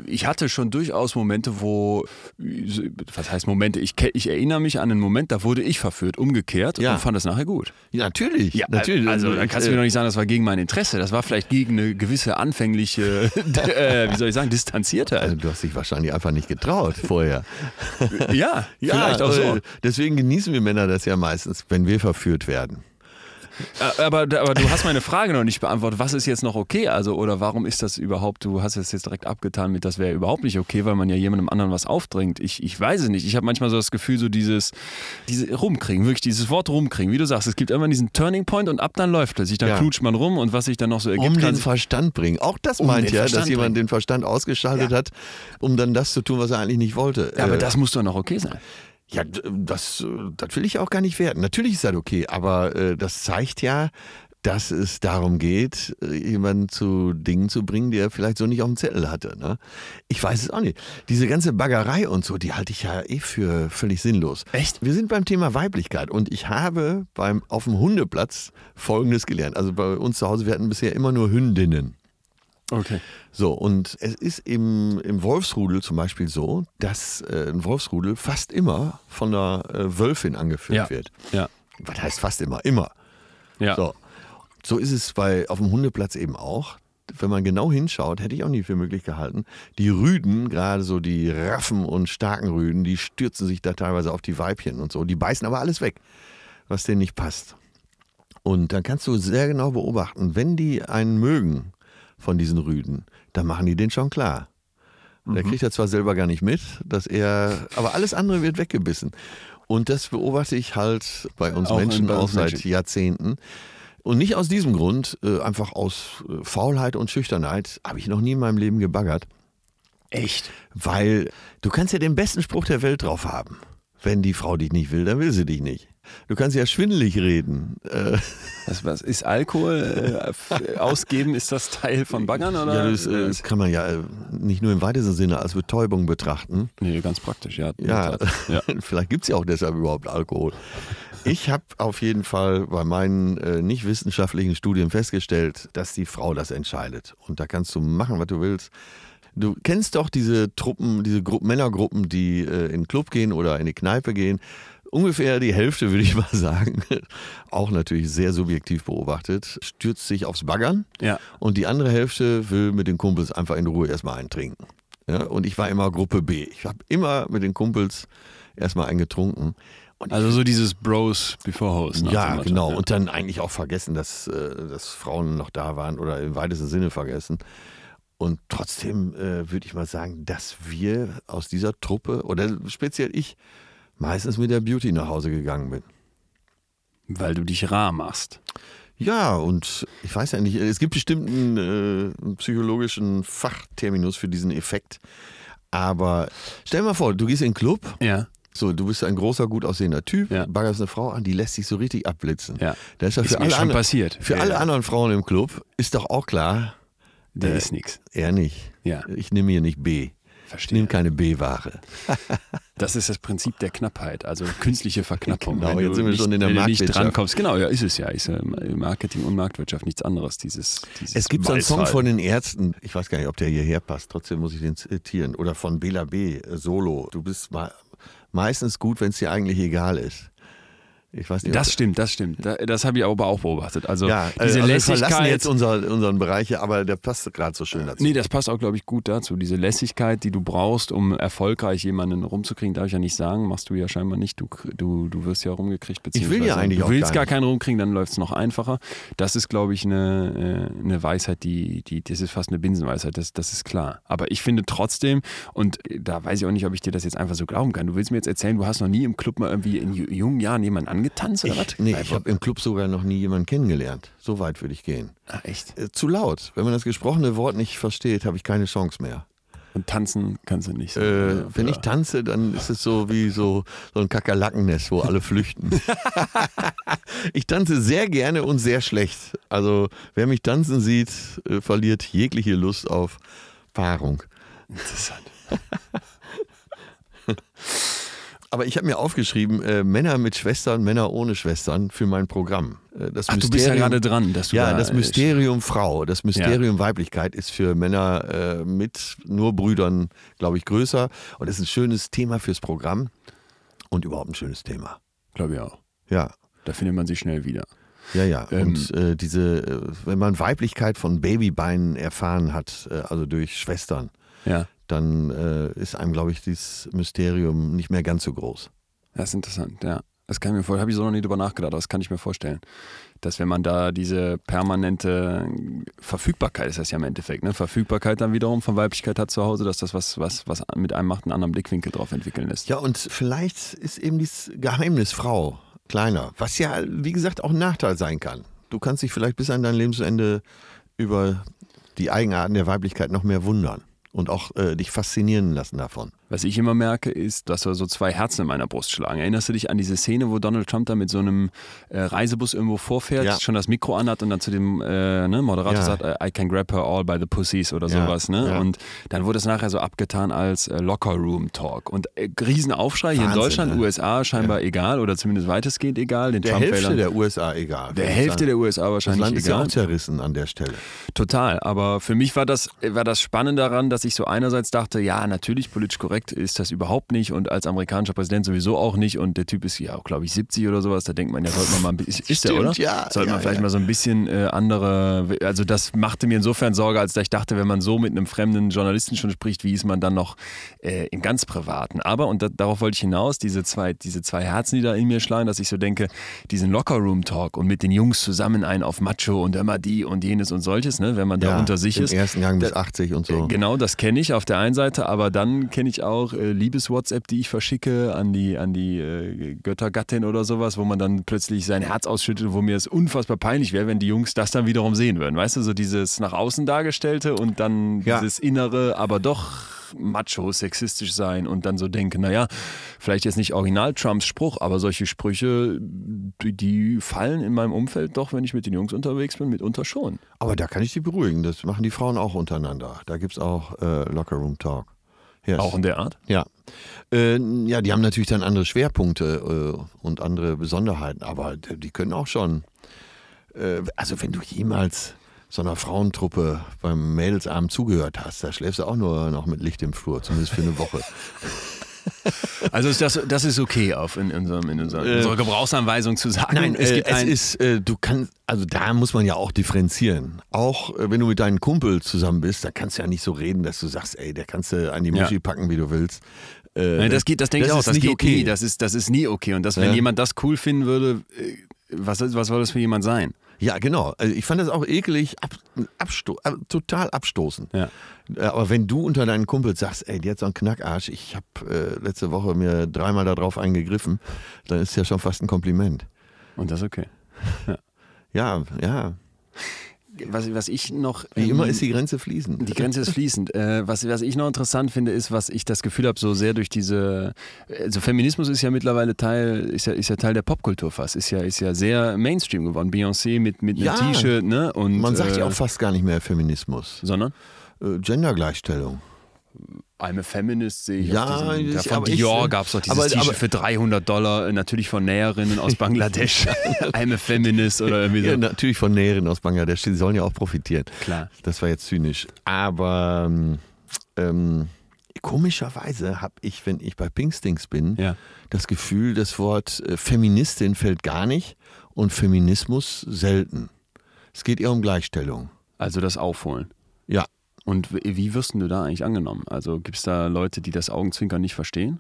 ich hatte schon durchaus Momente, wo, was heißt Momente? Ich, ich erinnere mich an einen Moment, da wurde ich verführt, umgekehrt Ja. und fand das nachher gut. Ja, natürlich. Ja, natürlich. Also, da kannst du mir doch nicht sagen, das war gegen mein Interesse. Das war vielleicht gegen eine gewisse anfängliche, äh, wie soll ich sagen, also, Distanziertheit. du hast dich wahrscheinlich einfach nicht getraut vorher. Ja, vielleicht auch so. äh, Deswegen genießen wir Männer das ja meistens, wenn wir verführt werden. Äh, Aber, aber du hast meine Frage noch nicht beantwortet. Was ist jetzt noch okay? Also, oder warum ist das überhaupt, du hast es jetzt direkt abgetan mit, das wäre überhaupt nicht okay, weil man ja jemandem anderen was aufdrängt. Ich, ich weiß es nicht. Ich habe manchmal so das Gefühl, so dieses, diese rumkriegen, wirklich dieses Wort rumkriegen. Wie du sagst, es gibt immer diesen Turning Point und ab dann läuft plötzlich. Dann Ja. klutscht man rum und was sich dann noch so ergibt, Um kann den Verstand bringen. Auch das Um meint ja, Verstand dass jemand bringen. den Verstand ausgeschaltet Ja. hat, um dann das zu tun, was er eigentlich nicht wollte. Ja, aber Äh, das muss doch noch okay sein. Ja, das, äh, das will ich auch gar nicht werten. Natürlich ist das okay, aber äh, das zeigt ja, dass es darum geht, äh, jemanden zu Dingen zu bringen, die er vielleicht so nicht auf dem Zettel hatte. Ne? Ich weiß es auch nicht. Diese ganze Baggerei und so, die halte ich ja eh für völlig sinnlos. Echt? Wir sind beim Thema Weiblichkeit und ich habe beim, auf dem Hundeplatz Folgendes gelernt. Also bei uns zu Hause, wir hatten bisher immer nur Hündinnen. Okay. So, und es ist im, im Wolfsrudel zum Beispiel so, dass äh, ein Wolfsrudel fast immer von einer äh, Wölfin angeführt Ja. wird. Ja. Was heißt fast immer? Immer. Ja. So. so ist es bei, auf dem Hundeplatz eben auch. Wenn man genau hinschaut, hätte ich auch nie für möglich gehalten. Die Rüden, gerade so die raffen und starken Rüden, die stürzen sich da teilweise auf die Weibchen und so. Die beißen aber alles weg, was denen nicht passt. Und dann kannst du sehr genau beobachten, wenn die einen mögen von diesen Rüden, dann machen die den schon klar. Mhm. Der kriegt er zwar selber gar nicht mit, dass er, aber alles andere wird weggebissen. Und das beobachte ich halt bei uns Auch Menschen bei auch seit Menschen. Jahrzehnten. Und nicht aus diesem Grund, äh, einfach aus äh, Faulheit und Schüchternheit, habe ich noch nie in meinem Leben gebaggert. Echt? Weil du kannst ja den besten Spruch der Welt drauf haben. Wenn die Frau dich nicht will, dann will sie dich nicht. Du kannst ja schwindelig reden. Äh, Was, was ist Alkohol äh, ausgeben? Ist das Teil von Baggern oder? ja, das, äh, kann man ja äh, nicht nur im weitesten Sinne als Betäubung betrachten. nee, ganz praktisch, ja. Ja, ja. vielleicht gibt es ja auch deshalb überhaupt Alkohol. Ich habe auf jeden Fall bei meinen äh, nicht wissenschaftlichen Studien festgestellt, dass die Frau das entscheidet. Und da kannst du machen, was du willst. Du kennst doch diese Truppen, diese Gru Männergruppen, die äh, in den Club gehen oder in die Kneipe gehen. Ungefähr die Hälfte, würde ich mal sagen, auch natürlich sehr subjektiv beobachtet, stürzt sich aufs Baggern. Ja. Und die andere Hälfte will mit den Kumpels einfach in Ruhe erstmal eintrinken. Ja, und ich war immer Gruppe B. Ich habe immer mit den Kumpels erstmal eingetrunken. Und Also so dieses Bros before dem ja, genau. ja. Und dann eigentlich auch vergessen, dass, äh, dass Frauen noch da waren oder im weitesten Sinne vergessen. Und trotzdem äh, würde ich mal sagen, dass wir aus dieser Truppe oder speziell ich meistens mit der Beauty nach Hause gegangen bin. Weil du dich rar machst. Ja, und ich weiß ja nicht, es gibt bestimmt einen, äh, psychologischen Fachterminus für diesen Effekt. Aber stell dir mal vor, du gehst in den Club, Ja. so, du bist ein großer, gut aussehender Typ, Ja. baggerst eine Frau an, die lässt sich so richtig abblitzen. Ja. Da ist ja Ist für mir alle, schon anderen, passiert. für Ja, alle anderen Frauen im Club ist doch auch klar, Der Äh, ist nix. er nicht. Ja. Ich nehme hier nicht B. Ich Verstehe. nehme keine B-Ware. Das ist das Prinzip der Knappheit, also künstliche Verknappung. Genau, jetzt sind wir nicht, schon in der wenn du nicht Marktwirtschaft. drankommst. Genau, ja, ist es ja. Ist ja Marketing und Marktwirtschaft nichts anderes. Dieses, dieses Es gibt so einen Song von den Ärzten, ich weiß gar nicht, ob der hierher passt, trotzdem muss ich den zitieren. Oder von Bela B. äh, Solo. Du bist me meistens gut, wenn es dir eigentlich egal ist. Ich weiß nicht, Das stimmt, das stimmt. Da- Das habe ich aber auch beobachtet. Also ja, diese also wir verlassen Lässigkeit. jetzt unser, unseren Bereich, aber der passt gerade so schön dazu. Nee, das passt auch, glaube ich, gut dazu. Diese Lässigkeit, die du brauchst, um erfolgreich jemanden rumzukriegen, darf ich ja nicht sagen. Machst du ja scheinbar nicht. Du, du, du wirst ja rumgekriegt. Ich will ja beziehungsweise eigentlich Du willst gar gar keinen rumkriegen, dann läuft es noch einfacher. Das ist, glaube ich, eine, äh, eine Weisheit, die, die, das ist fast eine Binsenweisheit, das, das ist klar. Aber ich finde trotzdem, und da weiß ich auch nicht, ob ich dir das jetzt einfach so glauben kann. Du willst mir jetzt erzählen, du hast noch nie im Club mal irgendwie in ju- jungen Jahren jemanden angetanzt oder was? Nee, ich habe im Club sogar noch nie jemanden kennengelernt. So weit würde ich gehen. Ah, echt? Äh, zu laut. Wenn man das gesprochene Wort nicht versteht, habe ich keine Chance mehr. Und tanzen kannst du nicht. So, Äh, Ja, wenn ja. ich tanze, dann ist es so wie so, so ein Kakerlakennest, wo alle flüchten. ich tanze sehr gerne und sehr schlecht. Also wer mich tanzen sieht, äh, verliert jegliche Lust auf Paarung. Interessant. Aber ich habe mir aufgeschrieben, äh, Männer mit Schwestern, Männer ohne Schwestern für mein Programm. Äh, das Ach, du bist ja gerade dran, dass du Ja, da, das Mysterium Frau, das Mysterium Weiblichkeit ist für Männer äh, mit nur Brüdern, glaube ich, größer. Und ist ein schönes Thema fürs Programm und überhaupt ein schönes Thema. Glaube ich auch. Ja, Da findet man sich schnell wieder. ja, ja. Ähm, und äh, diese, äh, wenn man Weiblichkeit von Babybeinen erfahren hat, äh, also durch Schwestern, Ja, dann äh, ist einem, glaube ich, dieses Mysterium nicht mehr ganz so groß. das ist interessant, ja. Das kann ich mir vorstellen, habe ich so noch nie drüber nachgedacht, aber das kann ich mir vorstellen. Dass wenn man da diese permanente Verfügbarkeit ist das ja im Endeffekt, ne? Verfügbarkeit dann wiederum von Weiblichkeit hat zu Hause, dass das was, was, was mit einem macht, einen anderen Blickwinkel drauf entwickeln lässt. Ja, und vielleicht ist eben dieses Geheimnis Frau kleiner, was ja, wie gesagt, auch ein Nachteil sein kann. Du kannst dich vielleicht bis an dein Lebensende über die Eigenarten der Weiblichkeit noch mehr wundern und auch äh, dich faszinieren lassen davon. Was ich immer merke, ist, dass so zwei Herzen in meiner Brust schlagen. Erinnerst du dich an diese Szene, wo Donald Trump da mit so einem äh, Reisebus irgendwo vorfährt, Ja. schon das Mikro anhat und dann zu dem äh, ne, Moderator Ja. sagt, I can grab her all by the pussies oder Ja, sowas. Ne? Und dann wurde es nachher so abgetan als äh, Locker Room Talk. Und äh, Riesenaufschrei hier in Wahnsinn, Deutschland, ne? USA scheinbar egal oder zumindest weitestgehend egal. Den Der Hälfte Trump-Wählern- der USA egal. der Hälfte der USA Das wahrscheinlich Land ist ja egal. auch zerrissen an der Stelle. Total, aber für mich war das, war das Spannende daran, dass ich so einerseits dachte, ja, natürlich politisch korrekt ist das überhaupt nicht und als amerikanischer Präsident sowieso auch nicht und der Typ ist ja auch, glaube ich, 70 oder sowas, da denkt man, ja, sollte man mal ein bisschen, ist der, oder? ja, Sollte ja, man vielleicht ja. mal so ein bisschen äh, andere, also das machte mir insofern Sorge, als ich dachte, wenn man so mit einem fremden Journalisten schon spricht, wie ist man dann noch äh, im ganz Privaten? Aber, und da, darauf wollte ich hinaus, diese zwei, diese zwei Herzen, die da in mir schlagen, dass ich so denke, diesen Locker-Room-Talk und mit den Jungs zusammen einen auf Macho und immer die und jenes und solches, ne, wenn man da unter sich im ist. ersten Gang bis Da- 80 und so. Genau, das kenne ich auf der einen Seite, aber dann kenne ich auch äh, Liebes-WhatsApp, die ich verschicke an die, an die äh, Göttergattin oder sowas, wo man dann plötzlich sein Herz ausschüttet, wo mir es unfassbar peinlich wäre, wenn die Jungs das dann wiederum sehen würden. Weißt du, so dieses nach außen dargestellte und dann Ja. dieses innere, aber doch macho, sexistisch sein und dann so denken, naja, vielleicht jetzt nicht original Trumps Spruch, aber solche Sprüche, die, die fallen in meinem Umfeld doch, wenn ich mit den Jungs unterwegs bin, mitunter schon. Aber da kann ich dich beruhigen. Das machen die Frauen auch untereinander. Da gibt es auch äh, Locker Room Talk. Yes. Auch in der Art. Ja. Äh, ja, die haben natürlich dann andere Schwerpunkte äh, und andere Besonderheiten, aber d- die können auch schon. Äh, also, wenn du jemals so einer Frauentruppe beim Mädelsabend zugehört hast, da schläfst du auch nur noch mit Licht im Flur, zumindest für eine Woche. Also ist das, das ist okay auf in, unserem, in unserer, in unserer Gebrauchsanweisung zu sagen. Nein, es äh, gibt es ist, äh, du kannst, also da muss man ja auch differenzieren. Auch äh, wenn du mit deinen Kumpel zusammen bist, da kannst du ja nicht so reden, dass du sagst, ey, der kannst du an die Ja. Muschi packen, wie du willst. Äh, Nein, das geht, das denke ich auch, das nicht geht okay. nie, das ist, das ist nie okay. Und das, wenn Ja. jemand das cool finden würde, äh, was, was soll das für jemand sein? Ja, genau. Also ich fand das auch ekelig, ab, absto äh, total abstoßend. Ja. Äh, Aber wenn du unter deinen Kumpels sagst, ey, die hat so einen Knackarsch, ich habe äh, letzte Woche mir dreimal darauf eingegriffen, dann ist ja schon fast ein Kompliment. Und das ist okay. Ja, ja. Was, was ich noch. Wie immer ist die Grenze fließend. Die Grenze ist fließend. Äh, was, was ich noch interessant finde, ist, was ich das Gefühl habe, so sehr durch diese, also Feminismus ist ja mittlerweile Teil, ist ja, ist ja Teil der Popkultur fast, ist ja, ist ja sehr Mainstream geworden. Beyoncé mit, mit Ja. einem T-Shirt, ne? Und, Man sagt ja äh, auch fast gar nicht mehr Feminismus. Sondern? Äh, Gendergleichstellung. I'm a Feminist sehe ich. Ja, das- ja, von ich- Dior gab es doch dieses T-Shirt für 300 Dollar, natürlich von Näherinnen aus Bangladesch. I'm a Feminist oder irgendwie so. Ja, natürlich von Näherinnen aus Bangladesch, die sollen ja auch profitieren. Klar. Das war jetzt zynisch. Aber ähm, ähm, komischerweise habe ich, wenn ich bei Pinkstings bin, Ja. das Gefühl, das Wort äh, Feministin fällt gar nicht und Feminismus selten. Es geht eher um Gleichstellung. Also das Aufholen. Ja. Und wie wirst du da eigentlich angenommen? Also gibt es da Leute, die das Augenzwinkern nicht verstehen?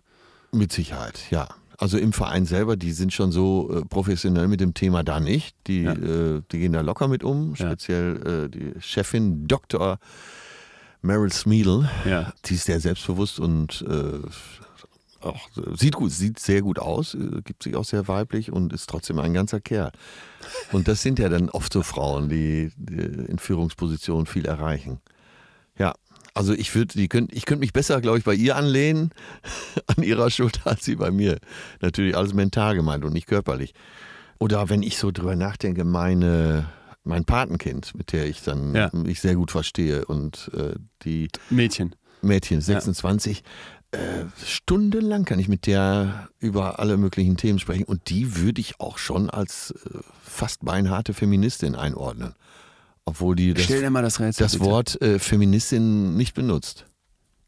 Mit Sicherheit, ja. Also im Verein selber, die sind schon so äh, professionell mit dem Thema da nicht. Die, Ja. äh, die gehen da locker mit um. Ja. Speziell äh, die Chefin Dr. Meryl Smeedle, Ja. die ist sehr selbstbewusst und äh, auch, sieht gut, sieht sehr gut aus, äh, gibt sich auch sehr weiblich und ist trotzdem ein ganzer Kerl. Und das sind ja dann oft so Frauen, die, die in Führungspositionen viel erreichen. Ja, also ich würde, die könnt, ich könnte mich besser, glaube ich, bei ihr anlehnen an ihrer Schulter als sie bei mir. Natürlich alles mental gemeint und nicht körperlich. Oder wenn ich so drüber nachdenke, meine mein Patenkind, mit der ich dann Ja. mich sehr gut verstehe und äh, die Mädchen. Mädchen 26 äh, stundenlang kann ich mit der über alle möglichen Themen sprechen und die würde ich auch schon als äh, fast beinharte Feministin einordnen, obwohl die das, Stell dir mal das. Wort äh, Feministin nicht benutzt.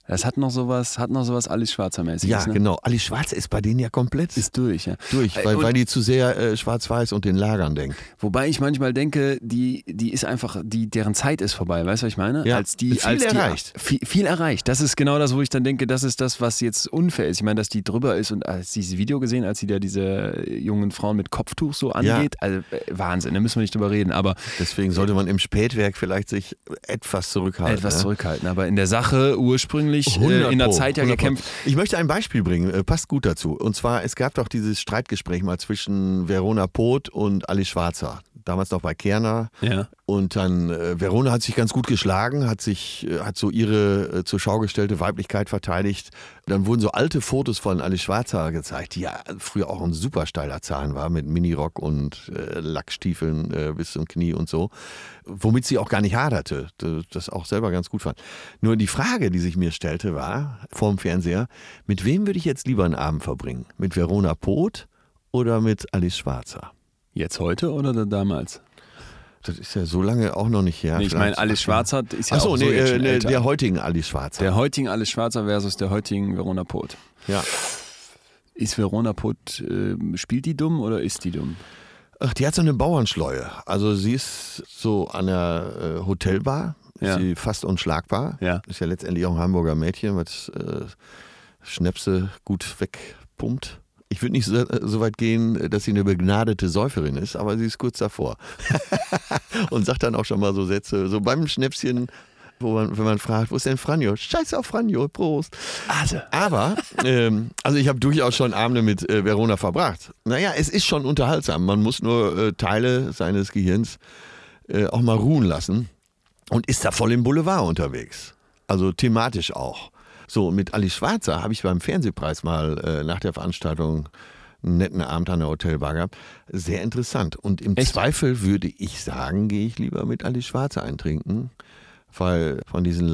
Das hat noch sowas, hat noch sowas Alice Schwarzer mäßiges. Ja, ne? genau. Ali Schwarze ist bei denen ja komplett Ist durch, ja. durch, Äh, weil, und- weil die zu sehr äh, schwarz-weiß und den Lagern denkt. Wobei ich manchmal denke, die, die ist einfach, die, deren Zeit ist vorbei, weißt du, was ich meine? Ja, als die, viel als die, erreicht. Viel, viel erreicht. Das ist genau das, wo ich dann denke, das ist das, was jetzt unfair ist. Ich meine, dass die drüber ist und als dieses Video gesehen, als sie da diese jungen Frauen mit Kopftuch so angeht, also äh, Wahnsinn, da müssen wir nicht drüber reden, aber Deswegen sollte man im Spätwerk vielleicht sich etwas zurückhalten. etwas ne? zurückhalten. Aber in der Sache ursprünglich 100 äh, in der Zeit ja 100 Pro. gekämpft. Ich möchte ein Beispiel bringen, äh, passt gut dazu. Und zwar, es gab doch dieses Streitgespräch mal zwischen Verona Poth und Ali Schwarzer. Damals noch bei Kerner. Ja. Und dann, äh, Verona hat sich ganz gut geschlagen, hat sich, äh, hat so ihre äh, zur Schau gestellte Weiblichkeit verteidigt. Dann wurden so alte Fotos von Alice Schwarzer gezeigt, die ja früher auch ein super steiler Zahn war, mit Minirock und äh, Lackstiefeln äh, bis zum Knie und so. Womit sie auch gar nicht haderte, das auch selber ganz gut fand. Nur die Frage, die sich mir stellte, war vorm Fernseher, mit wem würde ich jetzt lieber einen Abend verbringen? Mit Verona Poth oder mit Alice Schwarzer? Jetzt heute oder damals? Das ist ja so lange auch noch nicht her. Nee, ich meine, Alice Schwarzer ist ja Achso, auch nee, so jetzt äh, schon nee, der heutigen Alice Schwarzer. Der heutigen Alice Schwarzer versus der heutigen Verona Poth. ja. Ist Verona Poth, äh, spielt die dumm oder ist die dumm? Ach, die hat so eine Bauernschleue. Also sie ist so an der äh, Hotelbar, ist Ja. sie fast unschlagbar. Ja. Ist ja letztendlich auch ein Hamburger Mädchen, was äh, Schnäpse gut wegpumpt. Ich würde nicht so, so weit gehen, dass sie eine begnadete Säuferin ist, aber sie ist kurz davor. Und sagt dann auch schon mal so Sätze, so beim Schnäpschen, wo man, wenn man fragt, wo ist denn Franjo? Scheiß auf Franjo, Prost. Also. Aber, ähm, also ich habe durchaus schon Abende mit äh, Verona verbracht. Naja, es ist schon unterhaltsam. Man muss nur äh, Teile seines Gehirns äh, auch mal ruhen lassen und ist da voll im Boulevard unterwegs. Also thematisch auch. So, und mit Alice Schwarzer habe ich beim Fernsehpreis mal äh, nach der Veranstaltung einen netten Abend an der Hotelbar gehabt. Sehr interessant. Und im Echt? Zweifel würde ich sagen, gehe ich lieber mit Alice Schwarzer eintrinken, weil von diesen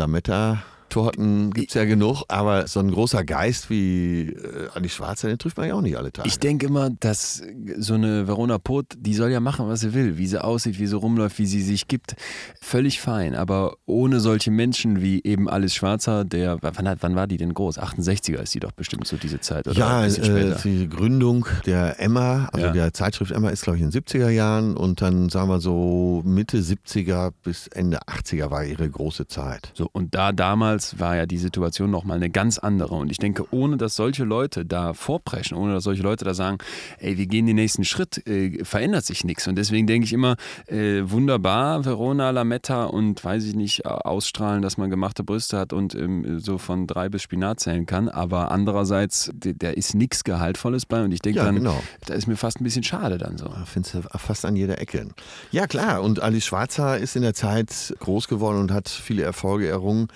Lametta-Torten gibt es ja genug, aber so ein großer Geist wie äh, Alice Schwarzer, den trifft man ja auch nicht alle Tage. Ich denke immer, dass so eine Verona Poth, die soll ja machen, was sie will, wie sie aussieht, wie sie rumläuft, wie sie sich gibt, völlig fein. Aber ohne solche Menschen wie eben Alice Schwarzer, der, wann, wann war die denn groß? 68er ist die doch bestimmt so diese Zeit, oder? Ja, äh, die Gründung der Emma, also Ja. der Zeitschrift Emma ist glaube ich in den 70er Jahren und dann sagen wir so Mitte 70er bis Ende 80er war ihre große Zeit. So, und da damals war ja die Situation nochmal eine ganz andere. Und ich denke, ohne dass solche Leute da vorpreschen, ohne dass solche Leute da sagen, ey, wir gehen den nächsten Schritt, äh, verändert sich nichts. Und deswegen denke ich immer, äh, wunderbar, Verona, Lametta und weiß ich nicht, ausstrahlen, dass man gemachte Brüste hat und ähm, so von drei bis Spinat zählen kann. Aber andererseits, da ist nichts Gehaltvolles bei. Und ich denke Ja, dann, genau. da ist mir fast ein bisschen schade dann so. Findest du fast an jeder Ecke. Ja klar, und Alice Schwarzer ist in der Zeit groß geworden und hat viele Erfolge errungen,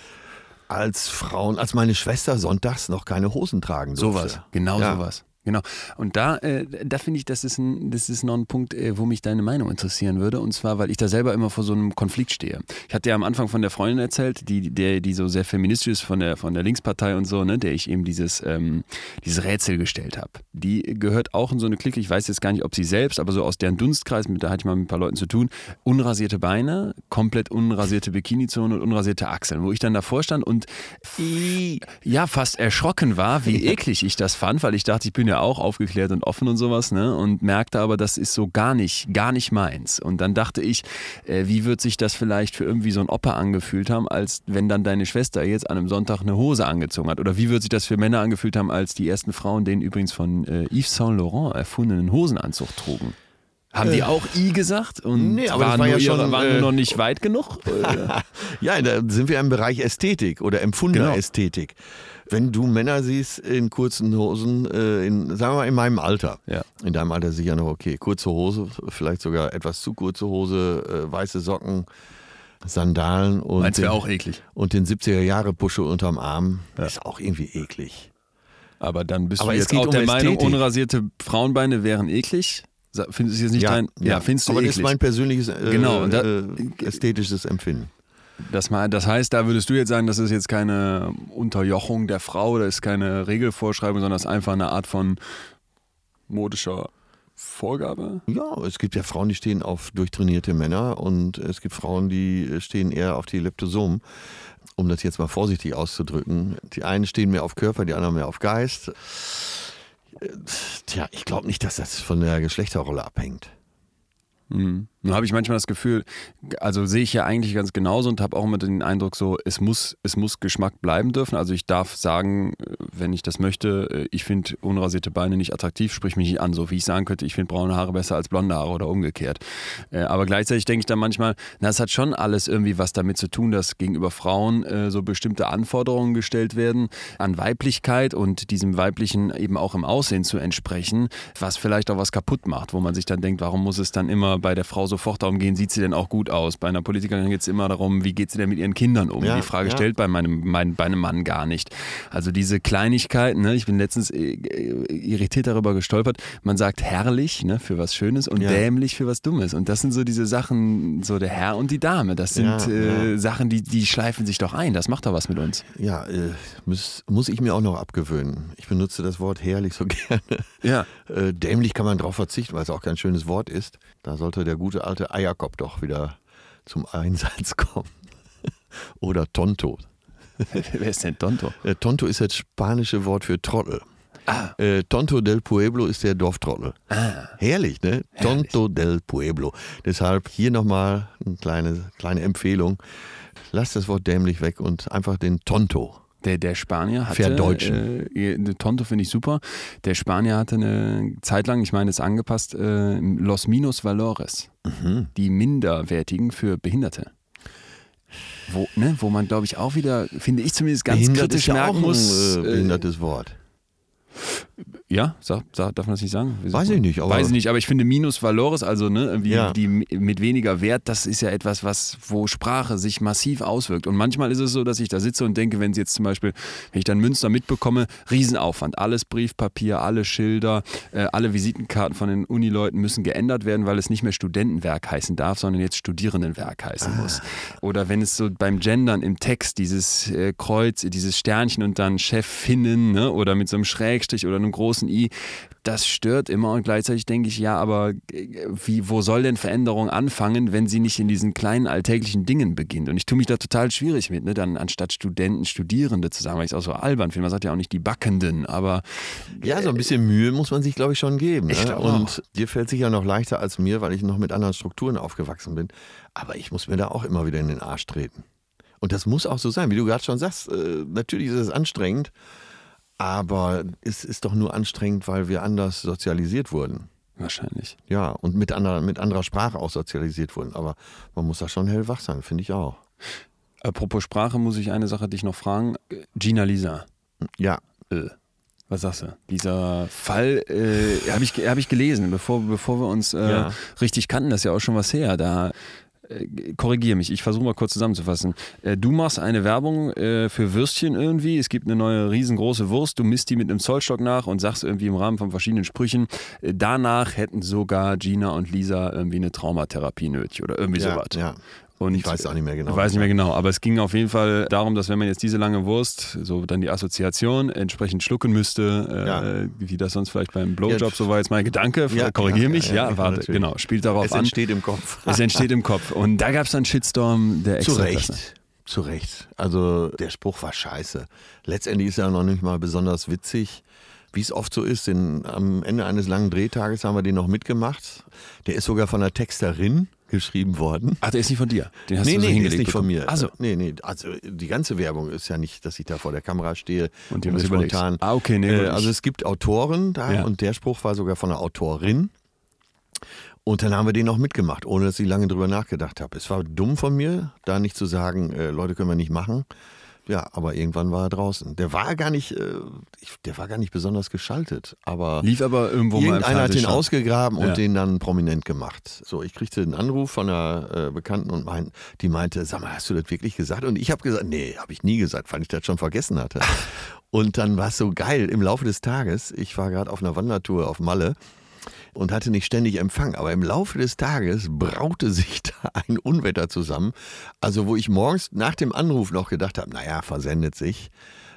als Frauen, als meine Schwester sonntags noch keine Hosen tragen durfte. Sowas, genau Ja. sowas. Genau. Und da, äh, da finde ich, das ist, ein, das ist noch ein Punkt, äh, wo mich deine Meinung interessieren würde. Und zwar, weil ich da selber immer vor so einem Konflikt stehe. Ich hatte ja am Anfang von der Freundin erzählt, die, der, die so sehr feministisch ist von der, von der Linkspartei und so, ne, der ich eben dieses, ähm, dieses Rätsel gestellt habe. Die gehört auch in so eine Clique, ich weiß jetzt gar nicht, ob sie selbst, aber so aus deren Dunstkreis, mit, da hatte ich mal mit ein paar Leuten zu tun, unrasierte Beine, komplett unrasierte Bikinizone und unrasierte Achseln, wo ich dann davor stand und ja, fast erschrocken war, wie eklig ich das fand, weil ich dachte, ich bin ja auch aufgeklärt und offen und sowas, ne? Und merkte aber, das ist so gar nicht, gar nicht meins. Und dann dachte ich, äh, wie wird sich das vielleicht für irgendwie so ein Opa angefühlt haben, als wenn dann deine Schwester jetzt an einem Sonntag eine Hose angezogen hat? Oder wie wird sich das für Männer angefühlt haben, als die ersten Frauen den übrigens von äh, Yves Saint Laurent erfundenen Hosenanzug trugen? Haben die auch I gesagt und Äh. Nee, aber waren, war nur, ja schon, waren äh, noch nicht weit genug? Ja, da sind wir im Bereich Ästhetik oder empfundener Genau. Ästhetik. Wenn du Männer siehst in kurzen Hosen, äh, in, sagen wir mal in meinem Alter, Ja. in deinem Alter sicher noch okay, kurze Hose, vielleicht sogar etwas zu kurze Hose, äh, weiße Socken, Sandalen und den, auch eklig. und den 70er Jahre Busche unterm Arm, ist auch irgendwie eklig. Aber dann bist Aber du jetzt auch um der Meinung, Ästhetik. unrasierte Frauenbeine wären eklig? Findest du jetzt nicht dein. Ja, findest du aber eklig. das ist mein persönliches äh, Genau, da- äh, ästhetisches Empfinden. Das, das heißt, da würdest du jetzt sagen, das ist jetzt keine Unterjochung der Frau, das ist keine Regelvorschreibung, sondern das ist einfach eine Art von modischer Vorgabe? Ja, es gibt ja Frauen, die stehen auf durchtrainierte Männer und es gibt Frauen, die stehen eher auf die Leptosomen. Um das jetzt mal vorsichtig auszudrücken. Die einen stehen mehr auf Körper, die anderen mehr auf Geist. Tja, ich glaube nicht, dass das von der Geschlechterrolle abhängt. Mhm. Nun habe ich manchmal das Gefühl, also sehe ich ja eigentlich ganz genauso und habe auch immer den Eindruck so, es muss, es muss Geschmack bleiben dürfen. Also ich darf sagen, äh, wenn ich das möchte, äh, ich finde unrasierte Beine nicht attraktiv, sprich mich nicht an, so wie ich sagen könnte, ich finde braune Haare besser als blonde Haare oder umgekehrt. Äh, Aber gleichzeitig denke ich dann manchmal, na, es hat schon alles irgendwie was damit zu tun, dass gegenüber Frauen so bestimmte Anforderungen gestellt werden an Weiblichkeit und diesem Weiblichen eben auch im Aussehen zu entsprechen, was vielleicht auch was kaputt macht, wo man sich dann denkt, warum muss es dann immer bei der Frau so sofort darum gehen, sieht sie denn auch gut aus? Bei einer Politikerin geht es immer darum, wie geht sie denn mit ihren Kindern um? Ja, Die Frage ja. stellt bei meinem, mein, bei einem Mann gar nicht. Also diese Kleinigkeiten, ne? ich bin letztens äh, äh, irritiert darüber gestolpert, man sagt herrlich ne, für was Schönes und Ja. dämlich für was Dummes. Und das sind so diese Sachen, so der Herr und die Dame, das sind äh, Sachen, die, die schleifen sich doch ein. Das macht doch was mit uns. Ja, äh, muss, muss ich mir auch noch abgewöhnen. Ich benutze das Wort herrlich so gerne. Ja. Äh, dämlich kann man drauf verzichten, weil es auch kein schönes Wort ist. Da sollte der gute alte Eierkopf doch wieder zum Einsatz kommen. Oder Tonto. Wer ist denn Tonto? Äh, Tonto ist das spanische Wort für Trottel. Ah. Äh, Tonto del Pueblo ist der Dorftrottel. Herrlich, ne? Tonto del Pueblo. Deshalb hier nochmal eine kleine, kleine Empfehlung. Lass das Wort dämlich weg und einfach den Tonto. Der, der Spanier hatte. Verdeutschen. Äh, Tonto finde ich super. Der Spanier hatte eine Zeit lang, ich meine, es angepasst, äh, Los Minus Valores. Mhm. Die Minderwertigen für Behinderte. Wo, ne, wo man, glaube ich, auch wieder, finde ich zumindest ganz Behindert kritisch ist ja merken auch muss. ein äh, äh, behindertes Wort. Ja, sag, sag, darf man das nicht sagen? Wieso? Weiß ich nicht, aber- Weiß ich nicht, aber ich finde Minus Valores, also ne, Ja. die mit weniger Wert, das ist ja etwas, was, wo Sprache sich massiv auswirkt. Und manchmal ist es so, dass ich da sitze und denke, wenn sie jetzt zum Beispiel, wenn ich dann Münster mitbekomme, Riesenaufwand. Alles Briefpapier, alle Schilder, äh, alle Visitenkarten von den Unileuten müssen geändert werden, weil es nicht mehr Studentenwerk heißen darf, sondern jetzt Studierendenwerk heißen muss. Oder wenn es so beim Gendern im Text dieses äh, Kreuz, dieses Sternchen und dann Chefinnen ne, oder mit so einem Schrägstrich oder einem großen I, das stört immer und gleichzeitig denke ich, ja, aber äh, wie, wo soll denn Veränderung anfangen, wenn sie nicht in diesen kleinen alltäglichen Dingen beginnt? Und ich tue mich da total schwierig mit, ne? dann anstatt Studenten, Studierende zu sagen, weil ich es auch so albern finde. Man sagt ja auch nicht die Backenden, aber Ja, so ein bisschen Mühe muss man sich, glaube ich, schon geben. Ich Ne? glaube auch. Und dir fällt sicher noch leichter als mir, weil ich noch mit anderen Strukturen aufgewachsen bin. Aber ich muss mir da auch immer wieder in den Arsch treten. Und das muss auch so sein, wie du gerade schon sagst. Äh, natürlich ist es anstrengend, aber es ist doch nur anstrengend, weil wir anders sozialisiert wurden. wahrscheinlich. Ja, und mit anderer, mit anderer Sprache auch sozialisiert wurden. Aber man muss da schon hellwach sein, finde ich auch. Apropos Sprache, muss ich eine Sache dich noch fragen. Gina Lisa. Ja, Äh, Was sagst du? Dieser Fall äh, habe ich, hab ich gelesen, bevor, bevor wir uns äh, Ja. richtig kannten, das ist ja auch schon was her. Da korrigiere mich, ich versuche mal kurz zusammenzufassen. Äh, du machst eine Werbung äh, für Würstchen irgendwie. Es gibt eine neue riesengroße Wurst. Du misst die mit einem Zollstock nach und sagst irgendwie im Rahmen von verschiedenen Sprüchen, äh, danach hätten sogar Gina und Lisa irgendwie eine Traumatherapie nötig oder irgendwie ja, sowas. ja. Und Ich weiß auch nicht mehr genau. Ich weiß nicht mehr genau, aber es ging auf jeden Fall darum, dass wenn man jetzt diese lange Wurst, so dann die Assoziation entsprechend schlucken müsste, äh, Ja. wie das sonst vielleicht beim Blowjob, Ja. so war jetzt mein Gedanke, Ja, korrigiere mich, ja, warte, natürlich. genau, spielt darauf Es an. entsteht im Kopf. Es entsteht im Kopf. Und da gab es dann Shitstorm der Zu Extraklasse. Recht. Zu Recht. Also der Spruch war scheiße. Letztendlich ist er noch nicht mal besonders witzig. Wie es oft so ist, denn am Ende eines langen Drehtages haben wir den noch mitgemacht. Der ist sogar von einer Texterin geschrieben worden. Ach, der ist nicht von dir. Den hast nee, du so nee, der hingelegt ist nicht von bekommen. mir. Also, Nee, nee, also die ganze Werbung ist ja nicht, dass ich da vor der Kamera stehe Und dir mir spontan. Ah, okay, nee, äh, also es gibt Autoren da Ja. und der Spruch war sogar von einer Autorin. Und dann haben wir den noch mitgemacht, ohne dass ich lange drüber nachgedacht habe. Es war dumm von mir, da nicht zu sagen, äh, Leute können wir nicht machen. Ja, aber irgendwann war er draußen. Der war gar nicht, äh, der war gar nicht besonders geschaltet, aber lief aber irgendwo mal irgendeiner hat den ausgegraben und Ja. den dann prominent gemacht. So, ich kriegte einen Anruf von einer äh, Bekannten und mein, die meinte, sag mal, hast du das wirklich gesagt? Und ich habe gesagt, nee, habe ich nie gesagt, weil ich das schon vergessen hatte. und dann war es so geil im Laufe des Tages. Ich war gerade auf einer Wandertour auf Malle und hatte nicht ständig Empfang. Aber im Laufe des Tages braute sich da ein Unwetter zusammen. Also wo ich morgens nach dem Anruf noch gedacht habe, naja, versendet sich,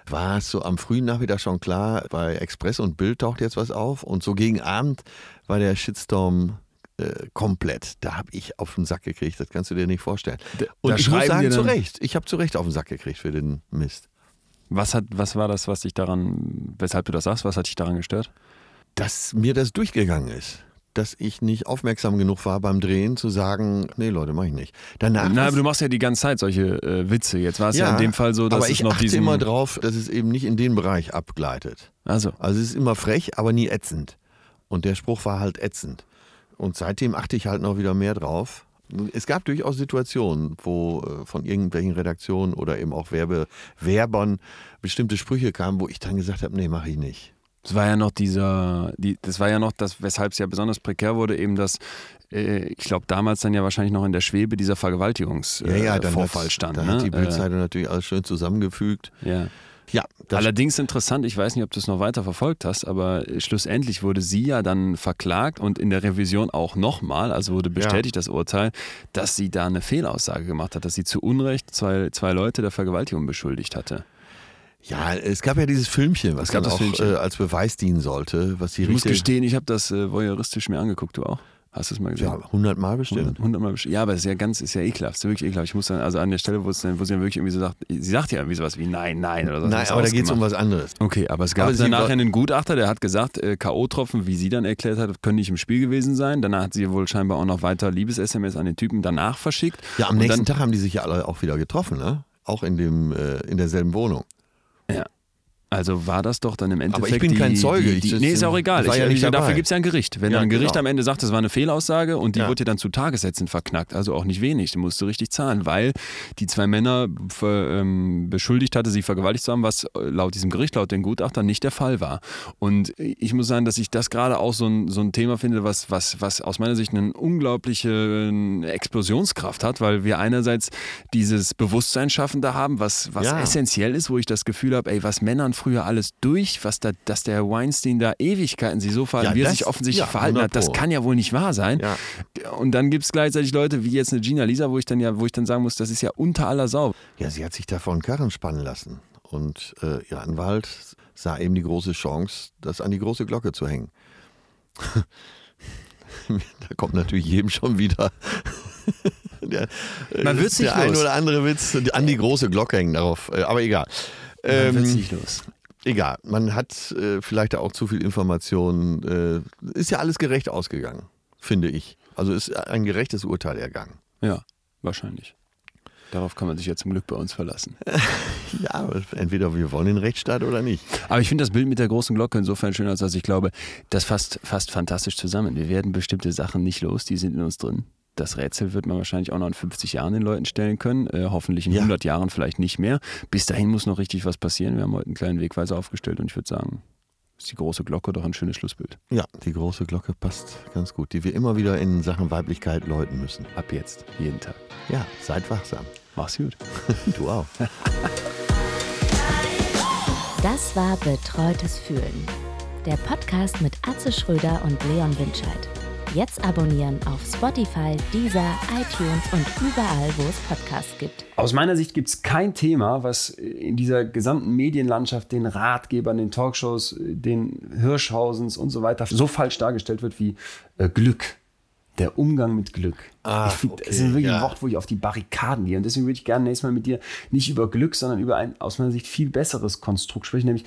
war es so am frühen Nachmittag schon klar, bei Express und Bild taucht jetzt was auf. Und so gegen Abend war der Shitstorm äh, komplett. Da habe ich auf den Sack gekriegt, das kannst du dir nicht vorstellen. Und da ich muss sagen, zu Recht. Ich habe zu Recht auf den Sack gekriegt für den Mist. Was, hat, was war das, was dich daran, weshalb du das sagst? Was hat dich daran gestört? Dass mir das durchgegangen ist. Dass ich nicht aufmerksam genug war beim Drehen zu sagen, nee Leute, mach ich nicht. Danach Na, aber du machst ja die ganze Zeit solche äh, Witze. Jetzt war es ja, in dem Fall so, dass aber es ich noch achte diesen. immer drauf, dass es eben nicht in den Bereich abgleitet. Also, Also es ist immer frech, aber nie ätzend. Und der Spruch war halt ätzend. Und seitdem achte ich halt noch wieder mehr drauf. Es gab durchaus Situationen, wo äh, von irgendwelchen Redaktionen oder eben auch Werbe, Werbern bestimmte Sprüche kamen, wo ich dann gesagt habe, nee, mache ich nicht. Das war ja noch dieser, die, das war ja noch das, weshalb es ja besonders prekär wurde, eben das, äh, ich glaube damals dann ja wahrscheinlich noch in der Schwebe dieser Vergewaltigungsvorfall äh, ja, ja, stand. Dann ne? hat die Äh, Bildzeitung natürlich alles schön zusammengefügt. ja. Ja, Allerdings interessant, ich weiß nicht, ob du es noch weiter verfolgt hast, aber schlussendlich wurde sie ja dann verklagt und in der Revision auch nochmal, also wurde bestätigt das Urteil, dass sie da eine Fehlaussage gemacht hat, dass sie zu Unrecht zwei, zwei Leute der Vergewaltigung beschuldigt hatte. Ja, es gab ja dieses Filmchen, was dann auch. Äh, als Beweis dienen sollte, was die Ich muss gestehen, ich habe das äh, voyeuristisch mir angeguckt, du auch? Hast du es mal gesehen? ja, 100 Mal bestimmt. 100 Mal besch- Ja, aber es ist ja ganz, ist ja ekelhaft, es ist wirklich ekelhaft. Ich muss dann, also an der Stelle, wo, es dann, wo sie dann wirklich irgendwie so sagt, sie sagt ja irgendwie sowas wie nein, nein oder so. Nein, aber da geht es um was anderes. Okay, aber es gab Aber sie dann nachher einen Gutachter, der hat gesagt, äh, K.O.-Tropfen, wie sie dann erklärt hat, können nicht im Spiel gewesen sein. Danach hat sie wohl scheinbar auch noch weiter Liebes-SMS an den Typen danach verschickt. Ja, am Und nächsten dann, Tag haben die sich ja alle auch wieder getroffen, ne? Auch in, dem, äh, in derselben Wohnung. Ja. Also war das doch dann im Endeffekt. ich bin die, kein Zeuge. Die, die, nee, ist auch egal. ich ja ich, dafür gibt es ja ein Gericht. Wenn Ja, dann ein Gericht genau. am Ende sagt, das war eine Fehlaussage und die Ja. wurde dir dann zu Tagessätzen verknackt, also auch nicht wenig, die musst du richtig zahlen, weil die zwei Männer ver, ähm, beschuldigt hatte, sie vergewaltigt zu haben, was äh, laut diesem Gericht, laut den Gutachtern nicht der Fall war. Und ich muss sagen, dass ich das gerade auch so ein, so ein Thema finde, was, was, was aus meiner Sicht eine unglaubliche Explosionskraft hat, weil wir einerseits dieses Bewusstsein schaffen da haben, was, was Ja. essentiell ist, wo ich das Gefühl habe, ey, was Männern früher alles durch, was da, dass der Weinstein da Ewigkeiten sie so verhalten, Ja, wie er sich offensichtlich ja, verhalten hat, 100 das kann ja wohl nicht wahr sein. Ja. Und dann gibt es gleichzeitig Leute wie jetzt eine Gina Lisa, wo ich dann ja, wo ich dann sagen muss, das ist ja unter aller Sau. Ja, sie hat sich davon einen Karren spannen lassen. Und äh, ihr Anwalt sah eben die große Chance, das an die große Glocke zu hängen. da kommt natürlich jedem schon wieder der, äh, Man wird's nicht der ein oder andere Witz an die große Glocke hängen darauf. Äh, aber egal. Dann Ähm, nicht los. egal, man hat äh, vielleicht auch zu viel Informationen. Äh, ist ja alles gerecht ausgegangen, finde ich. Also ist ein gerechtes Urteil ergangen. Ja, wahrscheinlich. Darauf kann man sich ja zum Glück bei uns verlassen. Ja, entweder wir wollen den Rechtsstaat oder nicht. Aber ich finde das Bild mit der großen Glocke insofern schön, als dass ich glaube, das fasst, fasst fantastisch zusammen. Wir werden bestimmte Sachen nicht los, die sind in uns drin. Das Rätsel wird man wahrscheinlich auch noch in 50 Jahren den Leuten stellen können, äh, hoffentlich in Ja. 100 Jahren vielleicht nicht mehr. Bis dahin muss noch richtig was passieren. Wir haben heute einen kleinen Wegweiser aufgestellt und ich würde sagen, ist die große Glocke doch ein schönes Schlussbild. Ja, die große Glocke passt ganz gut, die wir immer wieder in Sachen Weiblichkeit läuten müssen. Ab jetzt, jeden Tag. Ja, seid wachsam. Mach's gut. Du auch. Das war Betreutes Fühlen. Der Podcast mit Atze Schröder und Leon Winscheid. Jetzt abonnieren auf Spotify, Deezer, iTunes und überall, wo es Podcasts gibt. Aus meiner Sicht gibt es kein Thema, was in dieser gesamten Medienlandschaft, den Ratgebern, den Talkshows, den Hirschhausens und so weiter so falsch dargestellt wird wie äh, Glück. Der Umgang mit Glück. Ah, ich finde, okay, das ist wirklich ja. ein Wort, wo ich auf die Barrikaden gehe. Und deswegen würde ich gerne nächstes Mal mit dir nicht über Glück, sondern über ein aus meiner Sicht viel besseres Konstrukt sprechen, nämlich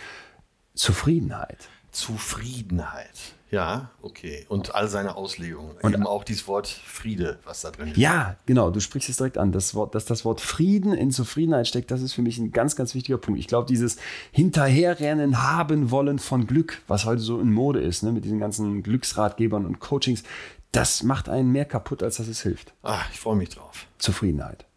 Zufriedenheit. Zufriedenheit. Ja, okay. Und all seine Auslegungen. Und eben auch dieses Wort Friede, was da drin ist. Ja, genau, du sprichst es direkt an. Das Wort, dass das Wort Frieden in Zufriedenheit steckt, das ist für mich ein ganz, ganz wichtiger Punkt. Ich glaube, dieses Hinterherrennen, haben wollen von Glück, was heute so in Mode ist, ne, mit diesen ganzen Glücksratgebern und Coachings, das macht einen mehr kaputt, als dass es hilft. Ah, ich freue mich drauf. Zufriedenheit.